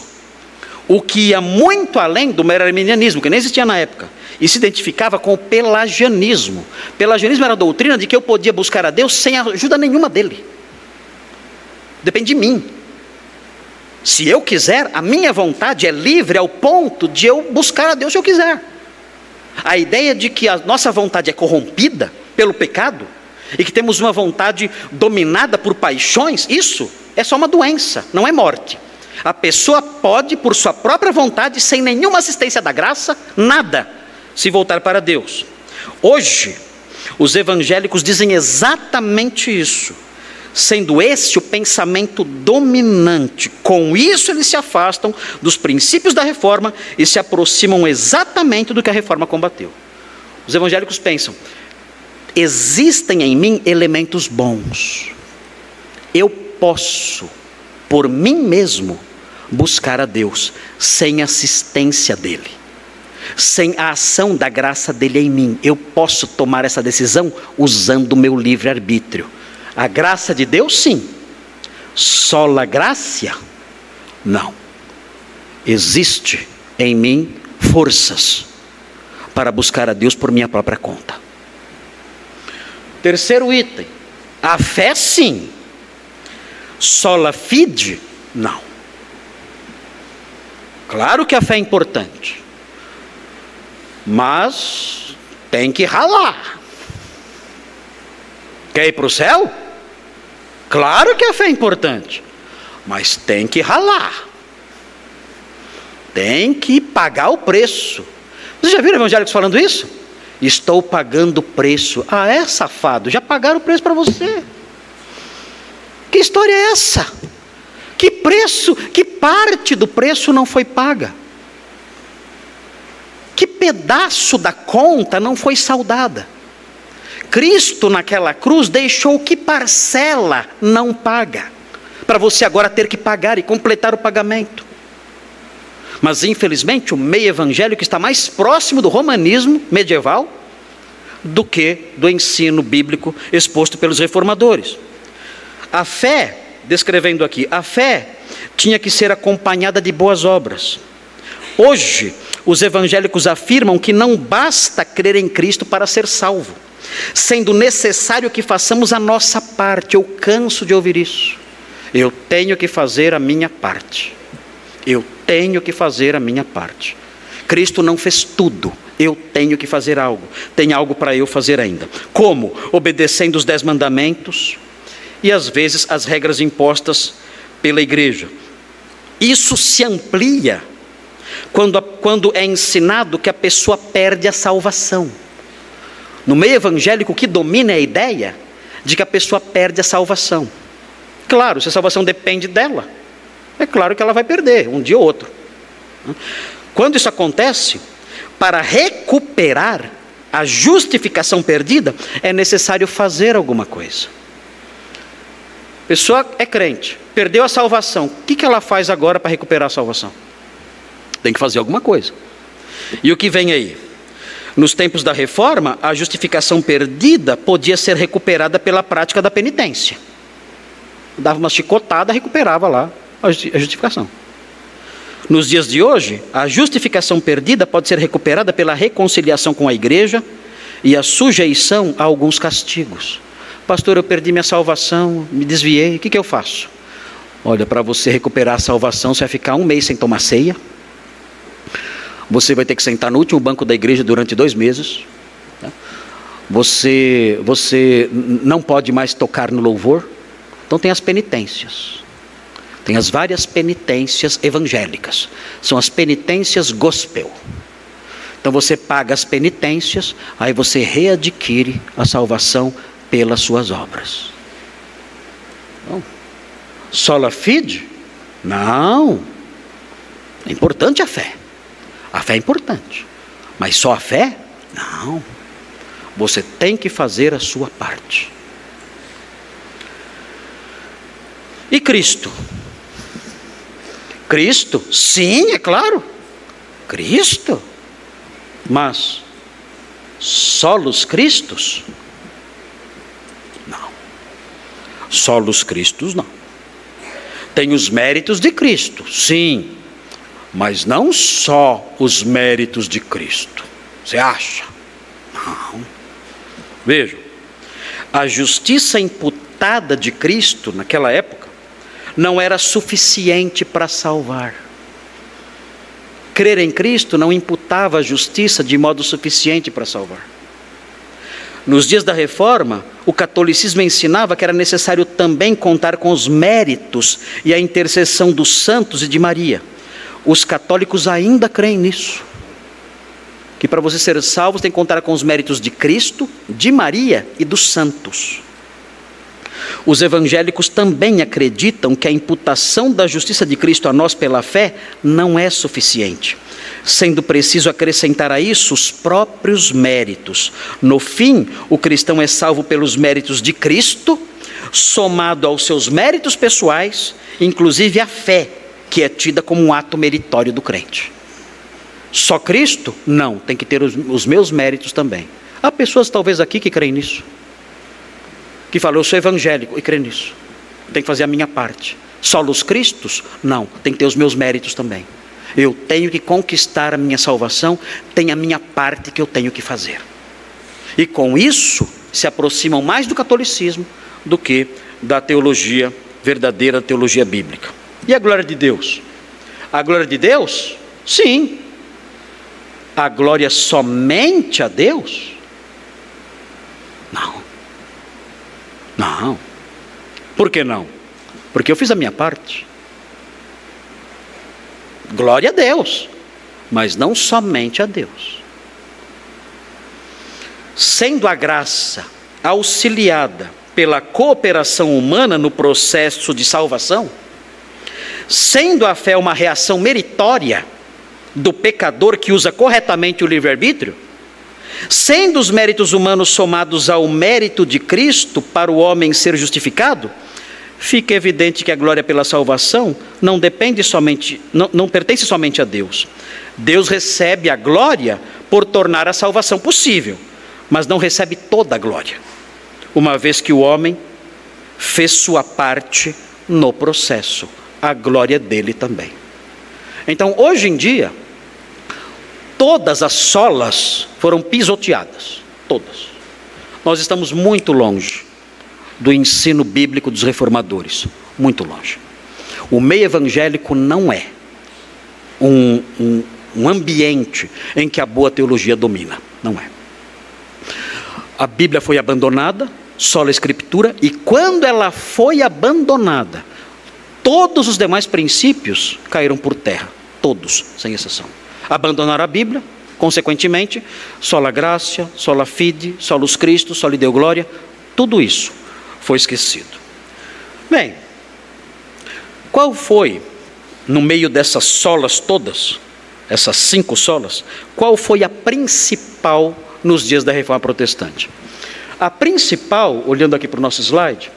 O que ia muito além do mero arminianismo, que nem existia na época e se identificava com o pelagianismo. Pelagianismo era a doutrina de que eu podia buscar a Deus sem ajuda nenhuma dele. Depende de mim. Se eu quiser, a minha vontade é livre ao ponto de eu buscar a Deus se eu quiser. A ideia de que a nossa vontade é corrompida pelo pecado e que temos uma vontade dominada por paixões, isso é só uma doença, não é morte. A pessoa pode, por sua própria vontade, sem nenhuma assistência da graça, nada, se voltar para Deus. Hoje, os evangélicos dizem exatamente isso, sendo esse o pensamento dominante. Com isso, eles se afastam dos princípios da reforma e se aproximam exatamente do que a reforma combateu. Os evangélicos pensam: existem em mim elementos bons, eu posso, por mim mesmo, buscar a Deus sem assistência dele sem a ação da graça dele em mim. Eu posso tomar essa decisão usando o meu livre-arbítrio. A graça de Deus, sim. Sola graça, não. Existe em mim forças para buscar a Deus por minha própria conta. Terceiro item, a fé sim. Sola fide, não. Claro que a fé é importante. Mas tem que ralar. Quer ir para o céu? Claro que a fé é importante, mas tem que ralar. Tem que pagar o preço. Você já viram evangélicos falando isso? Estou pagando o preço. Ah, é safado, já pagaram o preço para você. Que história é essa? Que preço, que parte do preço não foi paga? Que pedaço da conta não foi saudada? Cristo naquela cruz deixou que parcela não paga, para você agora ter que pagar e completar o pagamento. Mas infelizmente o meio evangélico está mais próximo do romanismo medieval do que do ensino bíblico exposto pelos reformadores. A fé, descrevendo aqui, a fé tinha que ser acompanhada de boas obras. Hoje, os evangélicos afirmam que não basta crer em Cristo para ser salvo, sendo necessário que façamos a nossa parte. Eu canso de ouvir isso. Eu tenho que fazer a minha parte. Eu tenho que fazer a minha parte. Cristo não fez tudo. Eu tenho que fazer algo. Tem algo para eu fazer ainda. Como? Obedecendo os dez mandamentos e às vezes as regras impostas pela igreja. Isso se amplia quando, quando é ensinado que a pessoa perde a salvação. No meio evangélico, o que domina é a ideia de que a pessoa perde a salvação. Claro, se a salvação depende dela, é claro que ela vai perder, um dia ou outro. Quando isso acontece, para recuperar a justificação perdida, é necessário fazer alguma coisa. Pessoa é crente, perdeu a salvação, o que ela faz agora para recuperar a salvação? Tem que fazer alguma coisa. E o que vem aí? Nos tempos da reforma, a justificação perdida podia ser recuperada pela prática da penitência. Dava uma chicotada, recuperava lá a justificação. Nos dias de hoje, a justificação perdida pode ser recuperada pela reconciliação com a igreja e a sujeição a alguns castigos. Pastor, eu perdi minha salvação, me desviei, o que, que eu faço? Olha, para você recuperar a salvação, você vai ficar um mês sem tomar ceia você vai ter que sentar no último banco da igreja durante dois meses. Tá? Você, você não pode mais tocar no louvor. Então tem as penitências. Tem as várias penitências evangélicas. São as penitências gospel. Então você paga as penitências, aí você readquire a salvação pelas suas obras. Não. Sola fide? Não. É importante a fé. A fé é importante. Mas só a fé? Não. Você tem que fazer a sua parte. E Cristo? Cristo? Sim, é claro. Cristo. Mas solos Cristos? Não. Solos Cristos não. Tem os méritos de Cristo, sim. Mas não só os méritos de Cristo. Você acha? Não. Vejam, a justiça imputada de Cristo naquela época não era suficiente para salvar. Crer em Cristo não imputava a justiça de modo suficiente para salvar. Nos dias da reforma, o catolicismo ensinava que era necessário também contar com os méritos e a intercessão dos santos e de Maria. Os católicos ainda creem nisso. Que para você ser salvo, tem que contar com os méritos de Cristo, de Maria e dos santos. Os evangélicos também acreditam que a imputação da justiça de Cristo a nós pela fé não é suficiente, sendo preciso acrescentar a isso os próprios méritos. No fim, o cristão é salvo pelos méritos de Cristo, somado aos seus méritos pessoais, inclusive a fé, que é tida como um ato meritório do crente. Só Cristo? Não, tem que ter os, os meus méritos também. Há pessoas talvez aqui que creem nisso que fala, eu sou evangélico e crê nisso. Tem que fazer a minha parte. Solos Cristos? Não, tem que ter os meus méritos também. Eu tenho que conquistar a minha salvação, tem a minha parte que eu tenho que fazer. E com isso se aproximam mais do catolicismo do que da teologia verdadeira, teologia bíblica. E a glória de Deus? A glória de Deus? Sim. A glória somente a Deus? Não. Não. Por que não? Porque eu fiz a minha parte. Glória a Deus, mas não somente a Deus. Sendo a graça auxiliada pela cooperação humana no processo de salvação, sendo a fé uma reação meritória do pecador que usa corretamente o livre-arbítrio, Sendo os méritos humanos somados ao mérito de Cristo para o homem ser justificado, fica evidente que a glória pela salvação não depende somente, não, não pertence somente a Deus. Deus recebe a glória por tornar a salvação possível, mas não recebe toda a glória, uma vez que o homem fez sua parte no processo, a glória dele também. Então, hoje em dia, todas as solas foram pisoteadas. Todas. Nós estamos muito longe do ensino bíblico dos reformadores. Muito longe. O meio evangélico não é um, um, um ambiente em que a boa teologia domina. Não é. A Bíblia foi abandonada, só a Escritura, e quando ela foi abandonada, todos os demais princípios caíram por terra. Todos, sem exceção abandonaram a Bíblia, consequentemente, sola graça, sola fide, solus Cristo, soli deu glória, tudo isso foi esquecido. Bem, qual foi, no meio dessas solas todas, essas cinco solas, qual foi a principal nos dias da reforma protestante? A principal, olhando aqui para o nosso slide,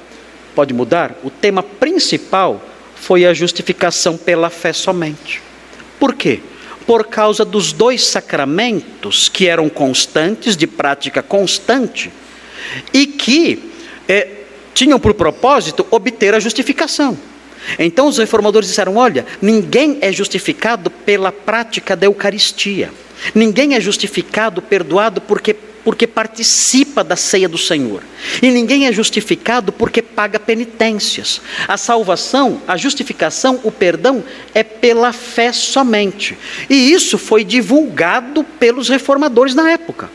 pode mudar? O tema principal foi a justificação pela fé somente. Por quê? por causa dos dois sacramentos que eram constantes, de prática constante, e que é, tinham por propósito obter a justificação. Então os reformadores disseram: olha, ninguém é justificado pela prática da Eucaristia, ninguém é justificado, perdoado, porque porque participa da ceia do Senhor. E ninguém é justificado porque paga penitências. A salvação, a justificação, o perdão é pela fé somente. E isso foi divulgado pelos reformadores na época.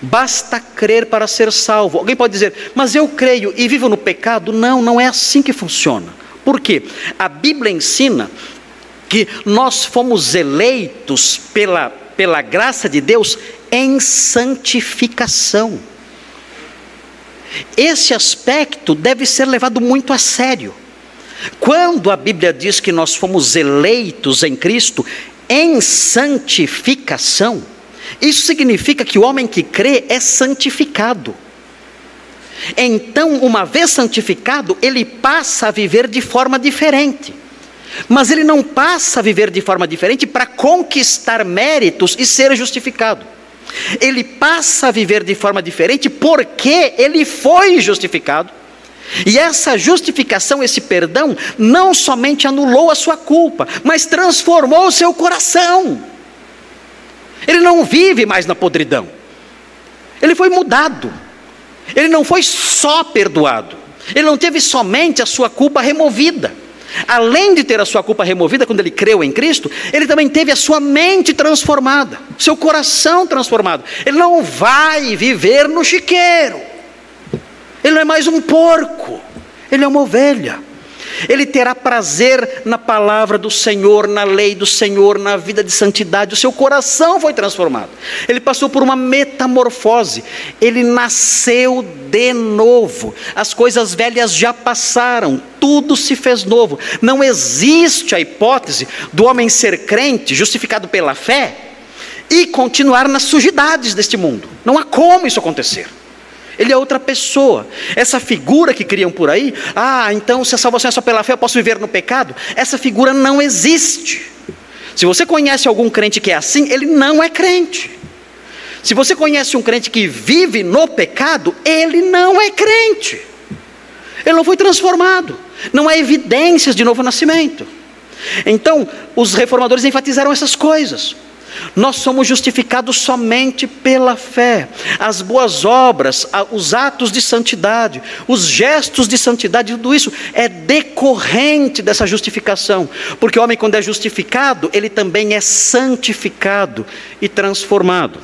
Basta crer para ser salvo. Alguém pode dizer, mas eu creio e vivo no pecado? Não, não é assim que funciona. Por quê? A Bíblia ensina que nós fomos eleitos pela, pela graça de Deus em santificação. Esse aspecto deve ser levado muito a sério. Quando a Bíblia diz que nós fomos eleitos em Cristo em santificação, Isso significa que o homem que crê é santificado. Então, uma vez santificado, ele passa a viver de forma diferente. Mas ele não passa a viver de forma diferente para conquistar méritos e ser justificado. Ele passa a viver de forma diferente porque ele foi justificado. E essa justificação, esse perdão, não somente anulou a sua culpa, mas transformou o seu coração. Ele não vive mais na podridão. Ele foi mudado. Ele não foi só perdoado. Ele não teve somente a sua culpa removida. Além de ter a sua culpa removida quando ele creu em Cristo, ele também teve a sua mente transformada, seu coração transformado. Ele não vai viver no chiqueiro. Ele não é mais um porco, ele é uma ovelha. Ele terá prazer na palavra do Senhor, na lei do Senhor, na vida de santidade. O seu coração foi transformado. Ele passou por uma metamorfose. Ele nasceu de novo. As coisas velhas já passaram, tudo se fez novo. Não existe a hipótese do homem ser crente, justificado pela fé, e continuar nas sujidades deste mundo. Não há como isso acontecer. Ele é outra pessoa. Essa figura que criam por aí, ah, então se a salvação é só pela fé, eu posso viver no pecado? Essa figura não existe. Se você conhece algum crente que é assim, ele não é crente. Se você conhece um crente que vive no pecado, ele não é crente. Ele não foi transformado. Não há evidências de novo nascimento. Então, os reformadores enfatizaram essas coisas. Nós somos justificados somente pela fé. As boas obras, os atos de santidade, os gestos de santidade, tudo isso é decorrente dessa justificação. Porque o homem, quando é justificado, ele também é santificado e transformado.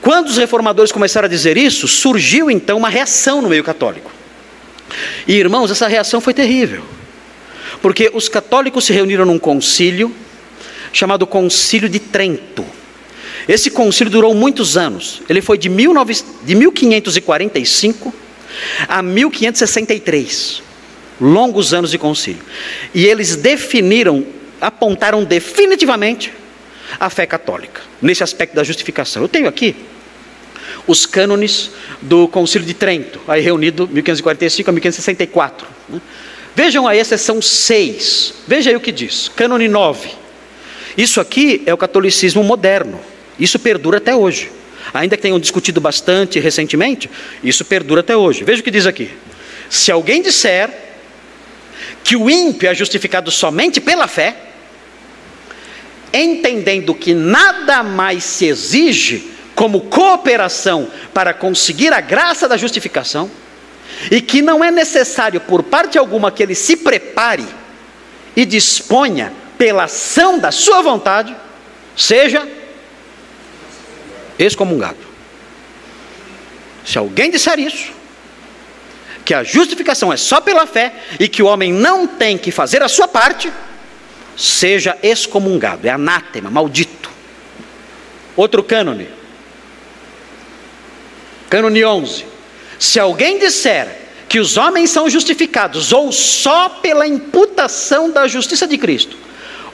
Quando os reformadores começaram a dizer isso, surgiu então uma reação no meio católico. E irmãos, essa reação foi terrível. Porque os católicos se reuniram num concílio chamado Concílio de Trento. Esse concílio durou muitos anos. Ele foi de, 19, de 1545 a 1563. Longos anos de concílio. E eles definiram, apontaram definitivamente a fé católica, nesse aspecto da justificação. Eu tenho aqui os cânones do Concílio de Trento, aí reunido 1545 a 1564. Né? Vejam aí a seção 6. Veja aí o que diz. Cânone 9. Isso aqui é o catolicismo moderno. Isso perdura até hoje. Ainda que tenham discutido bastante recentemente, isso perdura até hoje. Veja o que diz aqui. Se alguém disser que o ímpio é justificado somente pela fé, entendendo que nada mais se exige como cooperação para conseguir a graça da justificação, e que não é necessário por parte alguma que ele se prepare e disponha pela ação da sua vontade, seja excomungado. Se alguém disser isso, que a justificação é só pela fé e que o homem não tem que fazer a sua parte, seja excomungado, é anátema, maldito. Outro cânone, cânone 11. Se alguém disser que os homens são justificados ou só pela imputação da justiça de Cristo,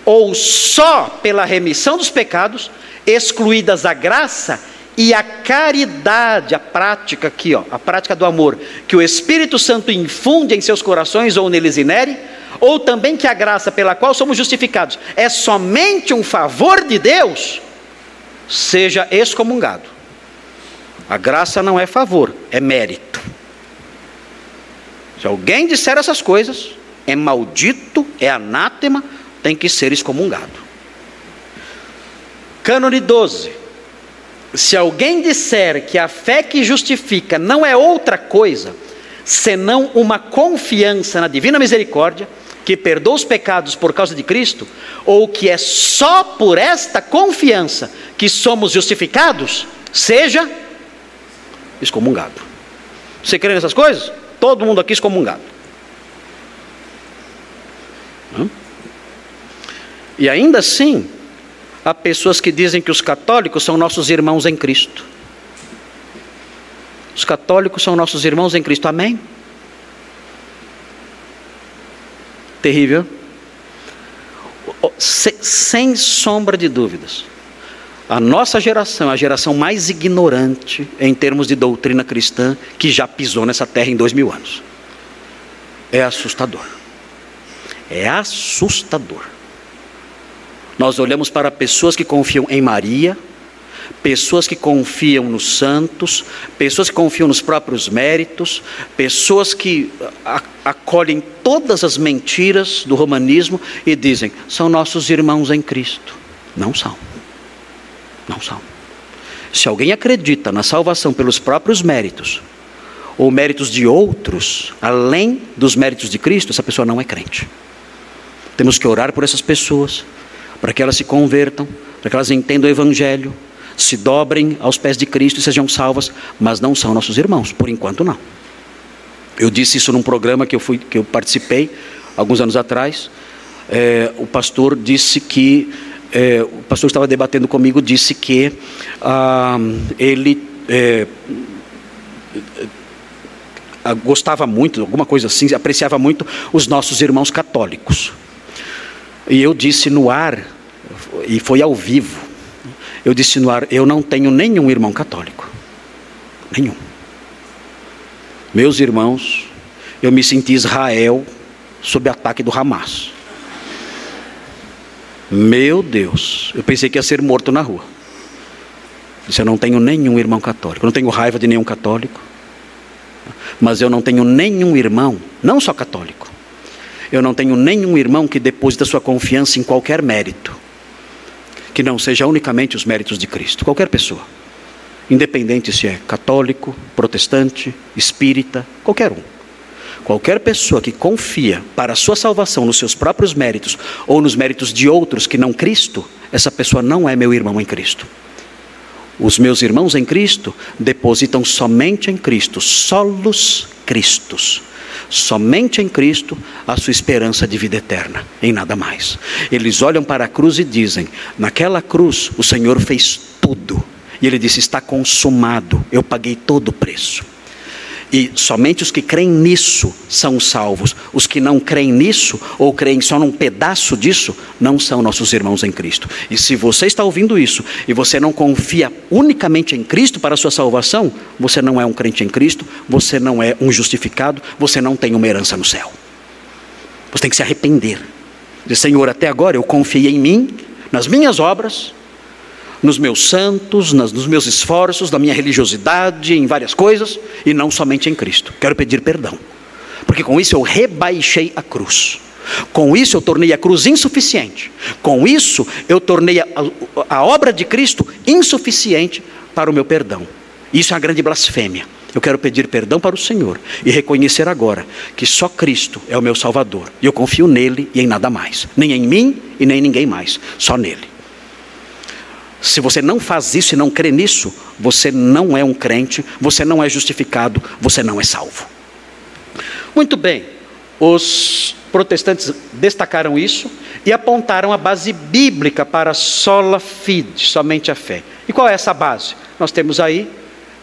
ou só pela remissão dos pecados, excluídas a graça e a caridade, a prática aqui, ó, a prática do amor, que o Espírito Santo infunde em seus corações ou neles inere, ou também que a graça pela qual somos justificados é somente um favor de Deus, seja excomungado. A graça não é favor, é mérito. Se alguém disser essas coisas, é maldito, é anátema, tem que ser excomungado. Cânone 12. Se alguém disser que a fé que justifica não é outra coisa senão uma confiança na divina misericórdia, que perdoa os pecados por causa de Cristo, ou que é só por esta confiança que somos justificados, seja excomungado. Você crê nessas coisas? Todo mundo aqui excomungado. Hum? E ainda assim, há pessoas que dizem que os católicos são nossos irmãos em Cristo. Os católicos são nossos irmãos em Cristo. Amém? Terrível. Sem sombra de dúvidas. A nossa geração é a geração mais ignorante em termos de doutrina cristã que já pisou nessa terra em dois mil anos. É assustador. É assustador. Nós olhamos para pessoas que confiam em Maria, pessoas que confiam nos santos, pessoas que confiam nos próprios méritos, pessoas que acolhem todas as mentiras do romanismo e dizem: são nossos irmãos em Cristo. Não são. Não são. Se alguém acredita na salvação pelos próprios méritos, ou méritos de outros, além dos méritos de Cristo, essa pessoa não é crente. Temos que orar por essas pessoas, para que elas se convertam, para que elas entendam o Evangelho, se dobrem aos pés de Cristo e sejam salvas, mas não são nossos irmãos, por enquanto não. Eu disse isso num programa que eu, fui, que eu participei alguns anos atrás. É, o pastor disse que é, o pastor estava debatendo comigo, disse que ah, ele é, gostava muito, alguma coisa assim, apreciava muito os nossos irmãos católicos. E eu disse no ar, e foi ao vivo, eu disse no ar: eu não tenho nenhum irmão católico. Nenhum. Meus irmãos, eu me senti Israel sob ataque do Hamas. Meu Deus, eu pensei que ia ser morto na rua. Disse, eu não tenho nenhum irmão católico, eu não tenho raiva de nenhum católico, mas eu não tenho nenhum irmão, não só católico, eu não tenho nenhum irmão que deposita sua confiança em qualquer mérito, que não seja unicamente os méritos de Cristo, qualquer pessoa, independente se é católico, protestante, espírita, qualquer um. Qualquer pessoa que confia para a sua salvação nos seus próprios méritos ou nos méritos de outros que não Cristo, essa pessoa não é meu irmão em Cristo. Os meus irmãos em Cristo depositam somente em Cristo, solos Cristos. Somente em Cristo a sua esperança de vida eterna, em nada mais. Eles olham para a cruz e dizem: naquela cruz o Senhor fez tudo. E ele disse: está consumado, eu paguei todo o preço. E somente os que creem nisso são salvos. Os que não creem nisso, ou creem só num pedaço disso, não são nossos irmãos em Cristo. E se você está ouvindo isso e você não confia unicamente em Cristo para a sua salvação, você não é um crente em Cristo, você não é um justificado, você não tem uma herança no céu. Você tem que se arrepender. Dizer, Senhor, até agora eu confiei em mim, nas minhas obras, nos meus santos, nas, nos meus esforços, na minha religiosidade, em várias coisas, e não somente em Cristo. Quero pedir perdão, porque com isso eu rebaixei a cruz. Com isso eu tornei a cruz insuficiente. Com isso eu tornei a, a, obra de Cristo insuficiente para o meu perdão. Isso é uma grande blasfêmia. Eu quero pedir perdão para o Senhor e reconhecer agora que só Cristo é o meu Salvador. E eu confio nele e em nada mais. Nem em mim e nem em ninguém mais. Só nele. Se você não faz isso e não crê nisso, você não é um crente, você não é justificado, você não é salvo. Muito bem, os protestantes destacaram isso e apontaram a base bíblica para sola fide, somente a fé. E qual é essa base? Nós temos aí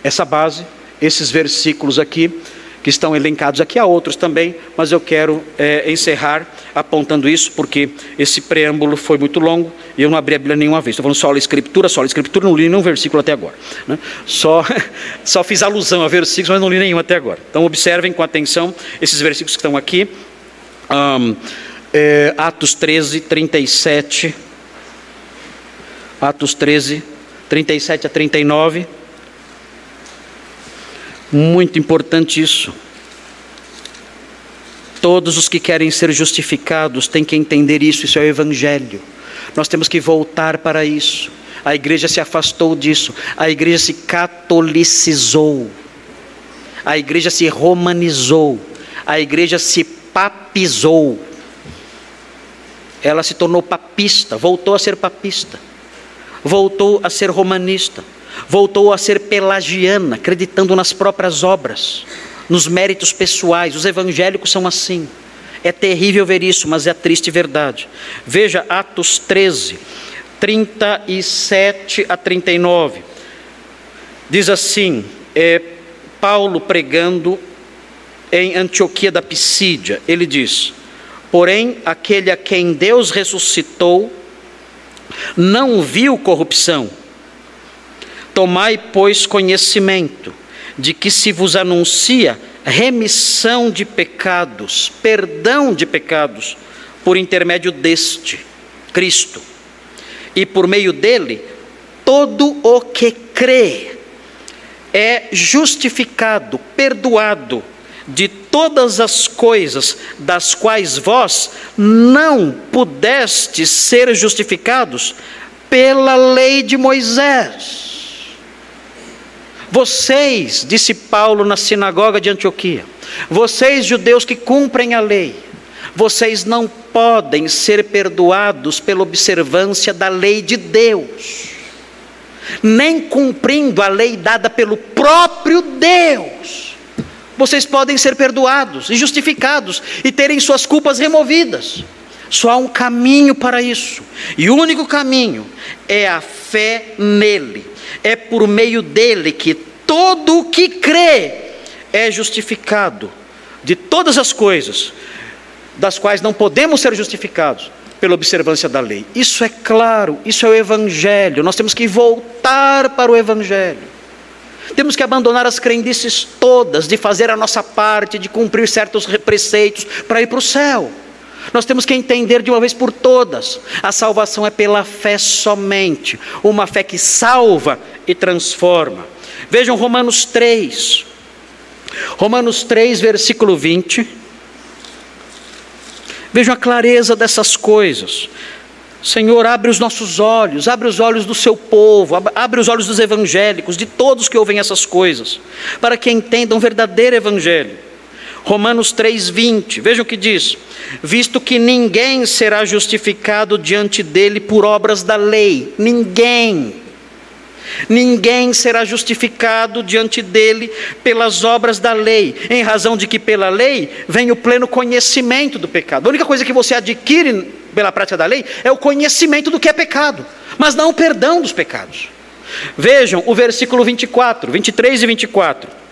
essa base, esses versículos aqui, que estão elencados aqui, há outros também, mas eu quero é, encerrar apontando isso, porque esse preâmbulo foi muito longo e eu não abri a Bíblia nenhuma vez. Estou falando só a Escritura, só a Escritura, não li nenhum versículo até agora. Né? Só, só fiz alusão a versículos, mas não li nenhum até agora. Então observem com atenção esses versículos que estão aqui. Um, é, Atos 13, 37. Atos 13, 37 a 39. Muito importante isso. Todos os que querem ser justificados têm que entender isso, isso é o Evangelho. Nós temos que voltar para isso. A igreja se afastou disso, a igreja se catolicizou, a igreja se romanizou, a igreja se papizou. Ela se tornou papista, voltou a ser papista, voltou a ser romanista, voltou a ser pelagiana, acreditando nas próprias obras nos méritos pessoais. Os evangélicos são assim. É terrível ver isso, mas é a triste verdade. Veja Atos 13, 37 a 39. Diz assim: é, Paulo pregando em Antioquia da Pisídia, ele diz: Porém, aquele a quem Deus ressuscitou não viu corrupção, Tomai, pois, conhecimento de que se vos anuncia remissão de pecados, perdão de pecados, por intermédio deste, Cristo. E por meio dele, todo o que crê é justificado, perdoado de todas as coisas das quais vós não pudestes ser justificados pela lei de Moisés. Vocês, disse Paulo na sinagoga de Antioquia, vocês judeus que cumprem a lei, vocês não podem ser perdoados pela observância da lei de Deus, nem cumprindo a lei dada pelo próprio Deus. Vocês podem ser perdoados e justificados e terem suas culpas removidas. Só há um caminho para isso, e o único caminho é a fé nele. É por meio dele que todo o que crê é justificado de todas as coisas das quais não podemos ser justificados pela observância da lei. Isso é claro, isso é o evangelho. Nós temos que voltar para o evangelho. Temos que abandonar as crendices todas de fazer a nossa parte, de cumprir certos preceitos para ir para o céu. Nós temos que entender de uma vez por todas: a salvação é pela fé somente, uma fé que salva e transforma. Vejam Romanos 3, Romanos 3, versículo 20. Vejam a clareza dessas coisas. Senhor, abre os nossos olhos, abre os olhos do seu povo, abre os olhos dos evangélicos, de todos que ouvem essas coisas, para que entendam o verdadeiro evangelho. Romanos 3:20. Vejam o que diz: "Visto que ninguém será justificado diante dele por obras da lei, ninguém Ninguém será justificado diante dele pelas obras da lei, em razão de que pela lei vem o pleno conhecimento do pecado. A única coisa que você adquire pela prática da lei é o conhecimento do que é pecado, mas não o perdão dos pecados. Vejam o versículo 24, 23 e 24.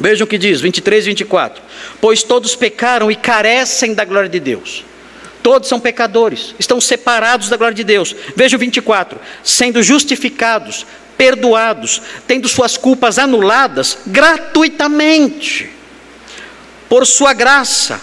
Vejam o que diz, 23 e 24. Pois todos pecaram e carecem da glória de Deus. Todos são pecadores, estão separados da glória de Deus. Veja o 24: sendo justificados, perdoados, tendo suas culpas anuladas gratuitamente, por Sua graça,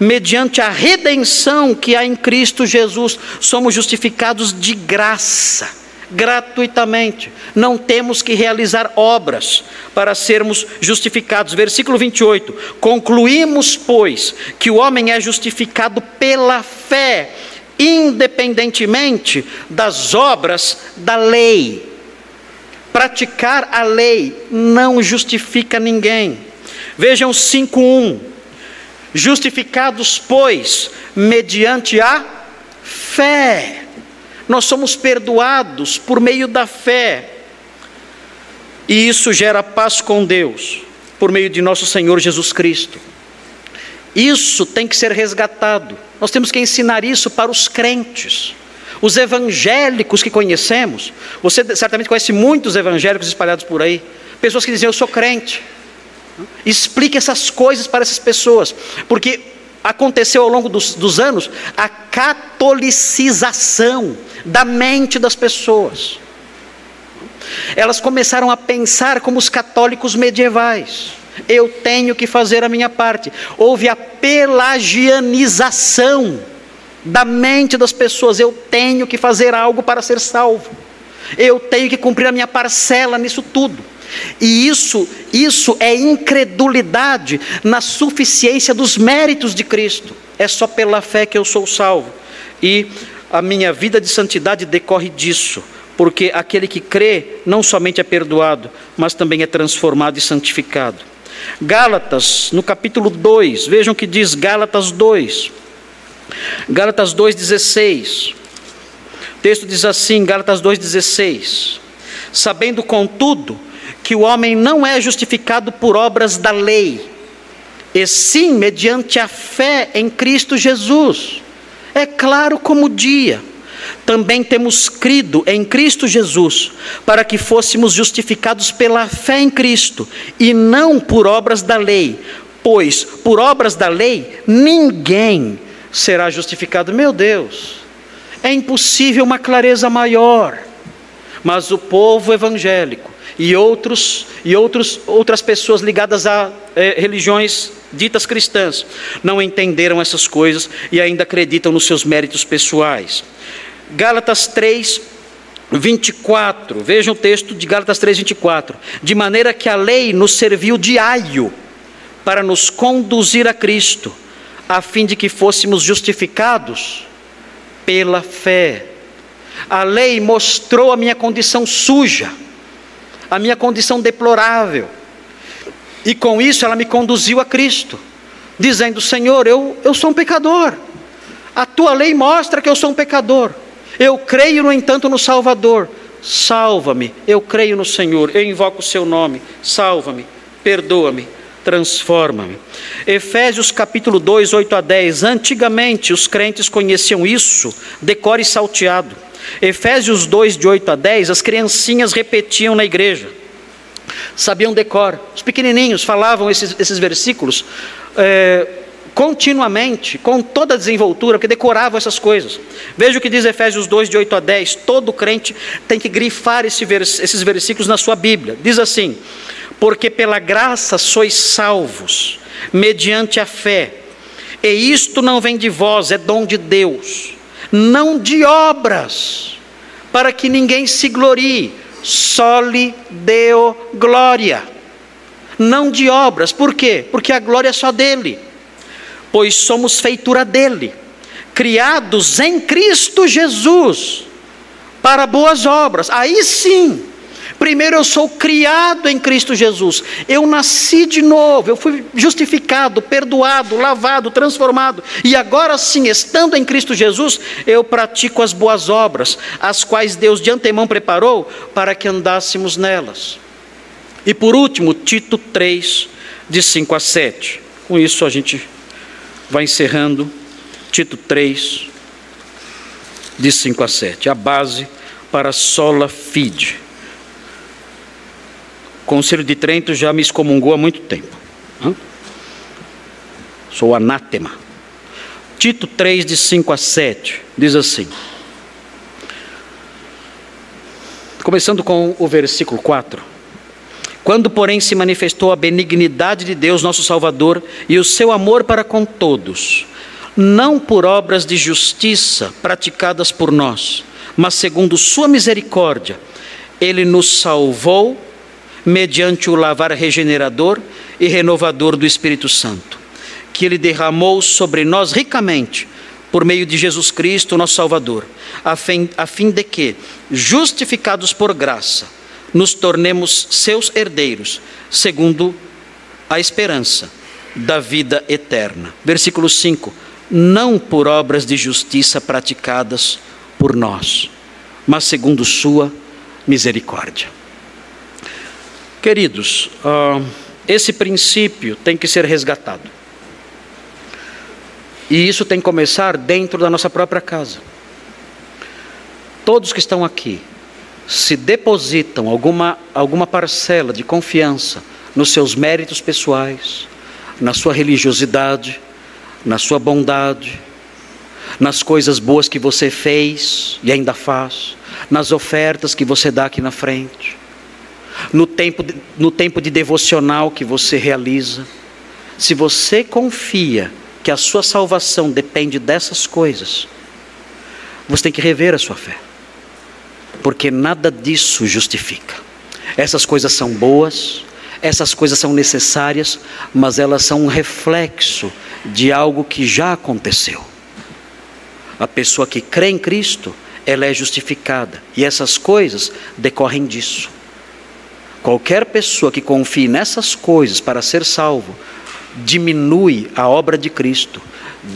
mediante a redenção que há em Cristo Jesus, somos justificados de graça gratuitamente. Não temos que realizar obras para sermos justificados. Versículo 28. Concluímos, pois, que o homem é justificado pela fé, independentemente das obras da lei. Praticar a lei não justifica ninguém. Vejam 5:1. Justificados, pois, mediante a fé nós somos perdoados por meio da fé. E isso gera paz com Deus, por meio de nosso Senhor Jesus Cristo. Isso tem que ser resgatado. Nós temos que ensinar isso para os crentes. Os evangélicos que conhecemos, você certamente conhece muitos evangélicos espalhados por aí, pessoas que dizem eu sou crente. Explique essas coisas para essas pessoas, porque aconteceu ao longo dos, dos anos a catolicização da mente das pessoas. Elas começaram a pensar como os católicos medievais. Eu tenho que fazer a minha parte. Houve a pelagianização da mente das pessoas. Eu tenho que fazer algo para ser salvo. Eu tenho que cumprir a minha parcela nisso tudo. E isso, isso é incredulidade na suficiência dos méritos de Cristo. É só pela fé que eu sou salvo. E a minha vida de santidade decorre disso, porque aquele que crê não somente é perdoado, mas também é transformado e santificado. Gálatas, no capítulo 2, vejam o que diz Gálatas 2. Gálatas 2,16. O texto diz assim, Gálatas 2,16. Sabendo, contudo, que o homem não é justificado por obras da lei, e sim mediante a fé em Cristo Jesus. É claro como o dia. Também temos crido em Cristo Jesus, para que fôssemos justificados pela fé em Cristo, e não por obras da lei, pois por obras da lei ninguém será justificado. Meu Deus, é impossível uma clareza maior. Mas o povo evangélico e outros e outros outras pessoas ligadas a eh, religiões ditas cristãs não entenderam essas coisas e ainda acreditam nos seus méritos pessoais. Gálatas 3 24. Vejam o texto de Gálatas 3 24. De maneira que a lei nos serviu de aio para nos conduzir a Cristo, a fim de que fôssemos justificados pela fé. A lei mostrou a minha condição suja, a minha condição deplorável. E com isso ela me conduziu a Cristo, dizendo: Senhor, eu, eu sou um pecador. A tua lei mostra que eu sou um pecador. Eu creio, no entanto, no Salvador. Salva-me. Eu creio no Senhor. Eu invoco o seu nome. Salva-me. Perdoa-me transforma-me. Efésios capítulo 2, 8 a 10. Antigamente os crentes conheciam isso, decore salteado. Efésios 2, de 8 a 10, as criancinhas repetiam na igreja. Sabiam decor. Os pequenininhos falavam esses, esses versículos é, continuamente, com toda a desenvoltura, porque decoravam essas coisas. Veja o que diz Efésios 2, de 8 a 10. Todo crente tem que grifar esse vers, esses versículos na sua Bíblia. Diz assim: porque pela graça sois salvos, mediante a fé. E isto não vem de vós, é dom de Deus, não de obras, para que ninguém se glorie, só lhe deu glória. Não de obras, por quê? Porque a glória é só dele, pois somos feitura dele, criados em Cristo Jesus, para boas obras. Aí sim, Primeiro, eu sou criado em Cristo Jesus. Eu nasci de novo, eu fui justificado, perdoado, lavado, transformado. E agora sim, estando em Cristo Jesus, eu pratico as boas obras, as quais Deus de antemão preparou para que andássemos nelas. E por último, Tito 3, de 5 a 7. Com isso a gente vai encerrando. Tito 3, de 5 a 7. A base para sola fide. Conselho de Trento já me excomungou há muito tempo. Sou anátema. Tito 3, de 5 a 7, diz assim. Começando com o versículo 4. Quando, porém, se manifestou a benignidade de Deus, nosso Salvador, e o seu amor para com todos, não por obras de justiça praticadas por nós, mas segundo Sua misericórdia, Ele nos salvou mediante o lavar regenerador e renovador do Espírito Santo, que Ele derramou sobre nós ricamente, por meio de Jesus Cristo, nosso Salvador, a fim, a fim de que, justificados por graça, nos tornemos seus herdeiros, segundo a esperança da vida eterna. Versículo 5: Não por obras de justiça praticadas por nós, mas segundo Sua misericórdia. Queridos, uh, esse princípio tem que ser resgatado. E isso tem que começar dentro da nossa própria casa. Todos que estão aqui, se depositam alguma, alguma parcela de confiança nos seus méritos pessoais, na sua religiosidade, na sua bondade, nas coisas boas que você fez e ainda faz, nas ofertas que você dá aqui na frente no tempo, de, no tempo de devocional que você realiza. Se você confia que a sua salvação depende dessas coisas, você tem que rever a sua fé, porque nada disso justifica. Essas coisas são boas, essas coisas são necessárias, mas elas são um reflexo de algo que já aconteceu. A pessoa que crê em Cristo, ela é justificada, e essas coisas decorrem disso. Qualquer pessoa que confie nessas coisas para ser salvo, diminui a obra de Cristo,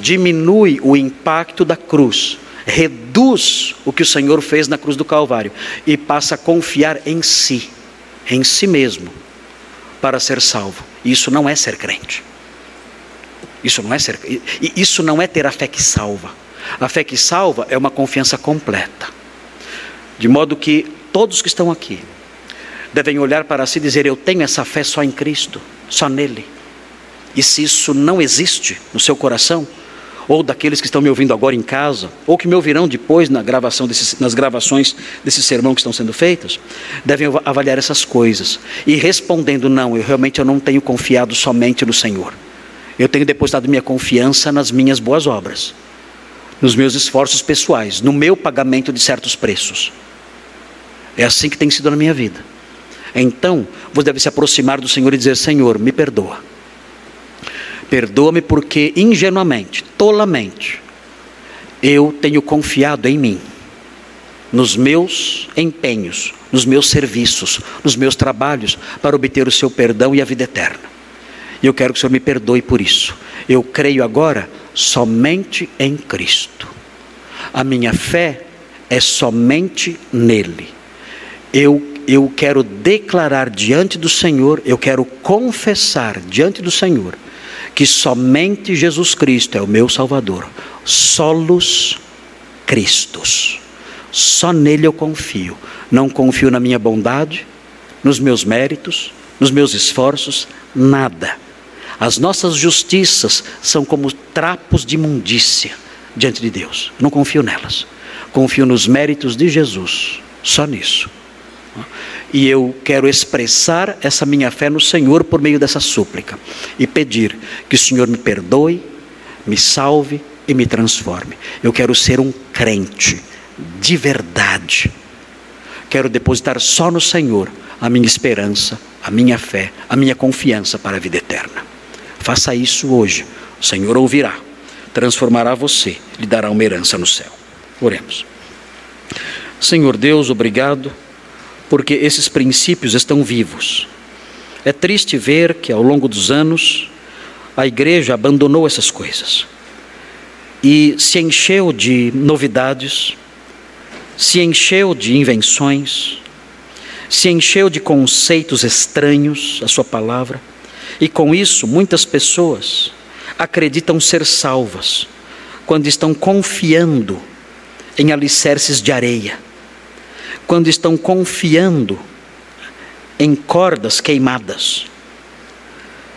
diminui o impacto da cruz, reduz o que o Senhor fez na cruz do Calvário e passa a confiar em si, em si mesmo, para ser salvo. Isso não é ser crente. Isso não é ser, isso não é ter a fé que salva. A fé que salva é uma confiança completa. De modo que todos que estão aqui, devem olhar para si e dizer: Eu tenho essa fé só em Cristo, só nele. E se isso não existe no seu coração, ou daqueles que estão me ouvindo agora em casa, ou que me ouvirão depois na gravação desses, nas gravações desse sermão que estão sendo feitas, devem avaliar essas coisas e respondendo não, eu realmente eu não tenho confiado somente no Senhor. Eu tenho depositado minha confiança nas minhas boas obras, nos meus esforços pessoais, no meu pagamento de certos preços. É assim que tem sido na minha vida. Então, você deve se aproximar do Senhor e dizer: Senhor, me perdoa. Perdoa-me porque ingenuamente, tolamente, eu tenho confiado em mim, nos meus empenhos, nos meus serviços, nos meus trabalhos, para obter o seu perdão e a vida eterna. E eu quero que o Senhor me perdoe por isso. Eu creio agora somente em Cristo. A minha fé é somente nele. Eu eu quero declarar diante do Senhor, eu quero confessar diante do Senhor que somente Jesus Cristo é o meu Salvador. Solos Cristos. Só nele eu confio. Não confio na minha bondade, nos meus méritos, nos meus esforços, nada. As nossas justiças são como trapos de imundícia diante de Deus. Não confio nelas. Confio nos méritos de Jesus. Só nisso. E eu quero expressar essa minha fé no Senhor por meio dessa súplica e pedir que o Senhor me perdoe, me salve e me transforme. Eu quero ser um crente de verdade. Quero depositar só no Senhor a minha esperança, a minha fé, a minha confiança para a vida eterna. Faça isso hoje. O Senhor ouvirá, transformará você, lhe dará uma herança no céu. Oremos. Senhor Deus, obrigado porque esses princípios estão vivos. É triste ver que ao longo dos anos a igreja abandonou essas coisas e se encheu de novidades, se encheu de invenções, se encheu de conceitos estranhos à sua palavra, e com isso muitas pessoas acreditam ser salvas quando estão confiando em alicerces de areia quando estão confiando em cordas queimadas,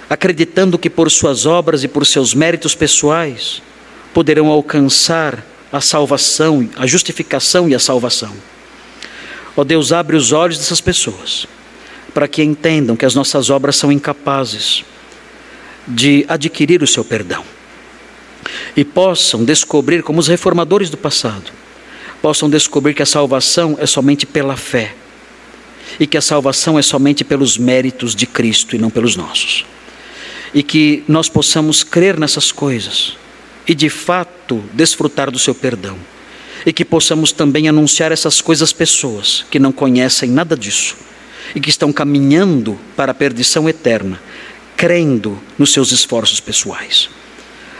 acreditando que por suas obras e por seus méritos pessoais poderão alcançar a salvação, a justificação e a salvação. Ó oh Deus, abre os olhos dessas pessoas para que entendam que as nossas obras são incapazes de adquirir o seu perdão e possam descobrir, como os reformadores do passado, possam descobrir que a salvação é somente pela fé e que a salvação é somente pelos méritos de Cristo e não pelos nossos. E que nós possamos crer nessas coisas e de fato desfrutar do seu perdão. E que possamos também anunciar essas coisas às pessoas que não conhecem nada disso e que estão caminhando para a perdição eterna, crendo nos seus esforços pessoais.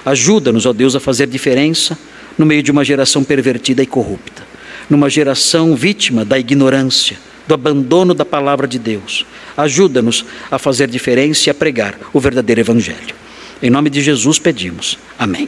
Ajuda-nos, ó Deus, a fazer diferença no meio de uma geração pervertida e corrupta, numa geração vítima da ignorância, do abandono da palavra de Deus. Ajuda-nos a fazer diferença e a pregar o verdadeiro Evangelho. Em nome de Jesus pedimos. Amém.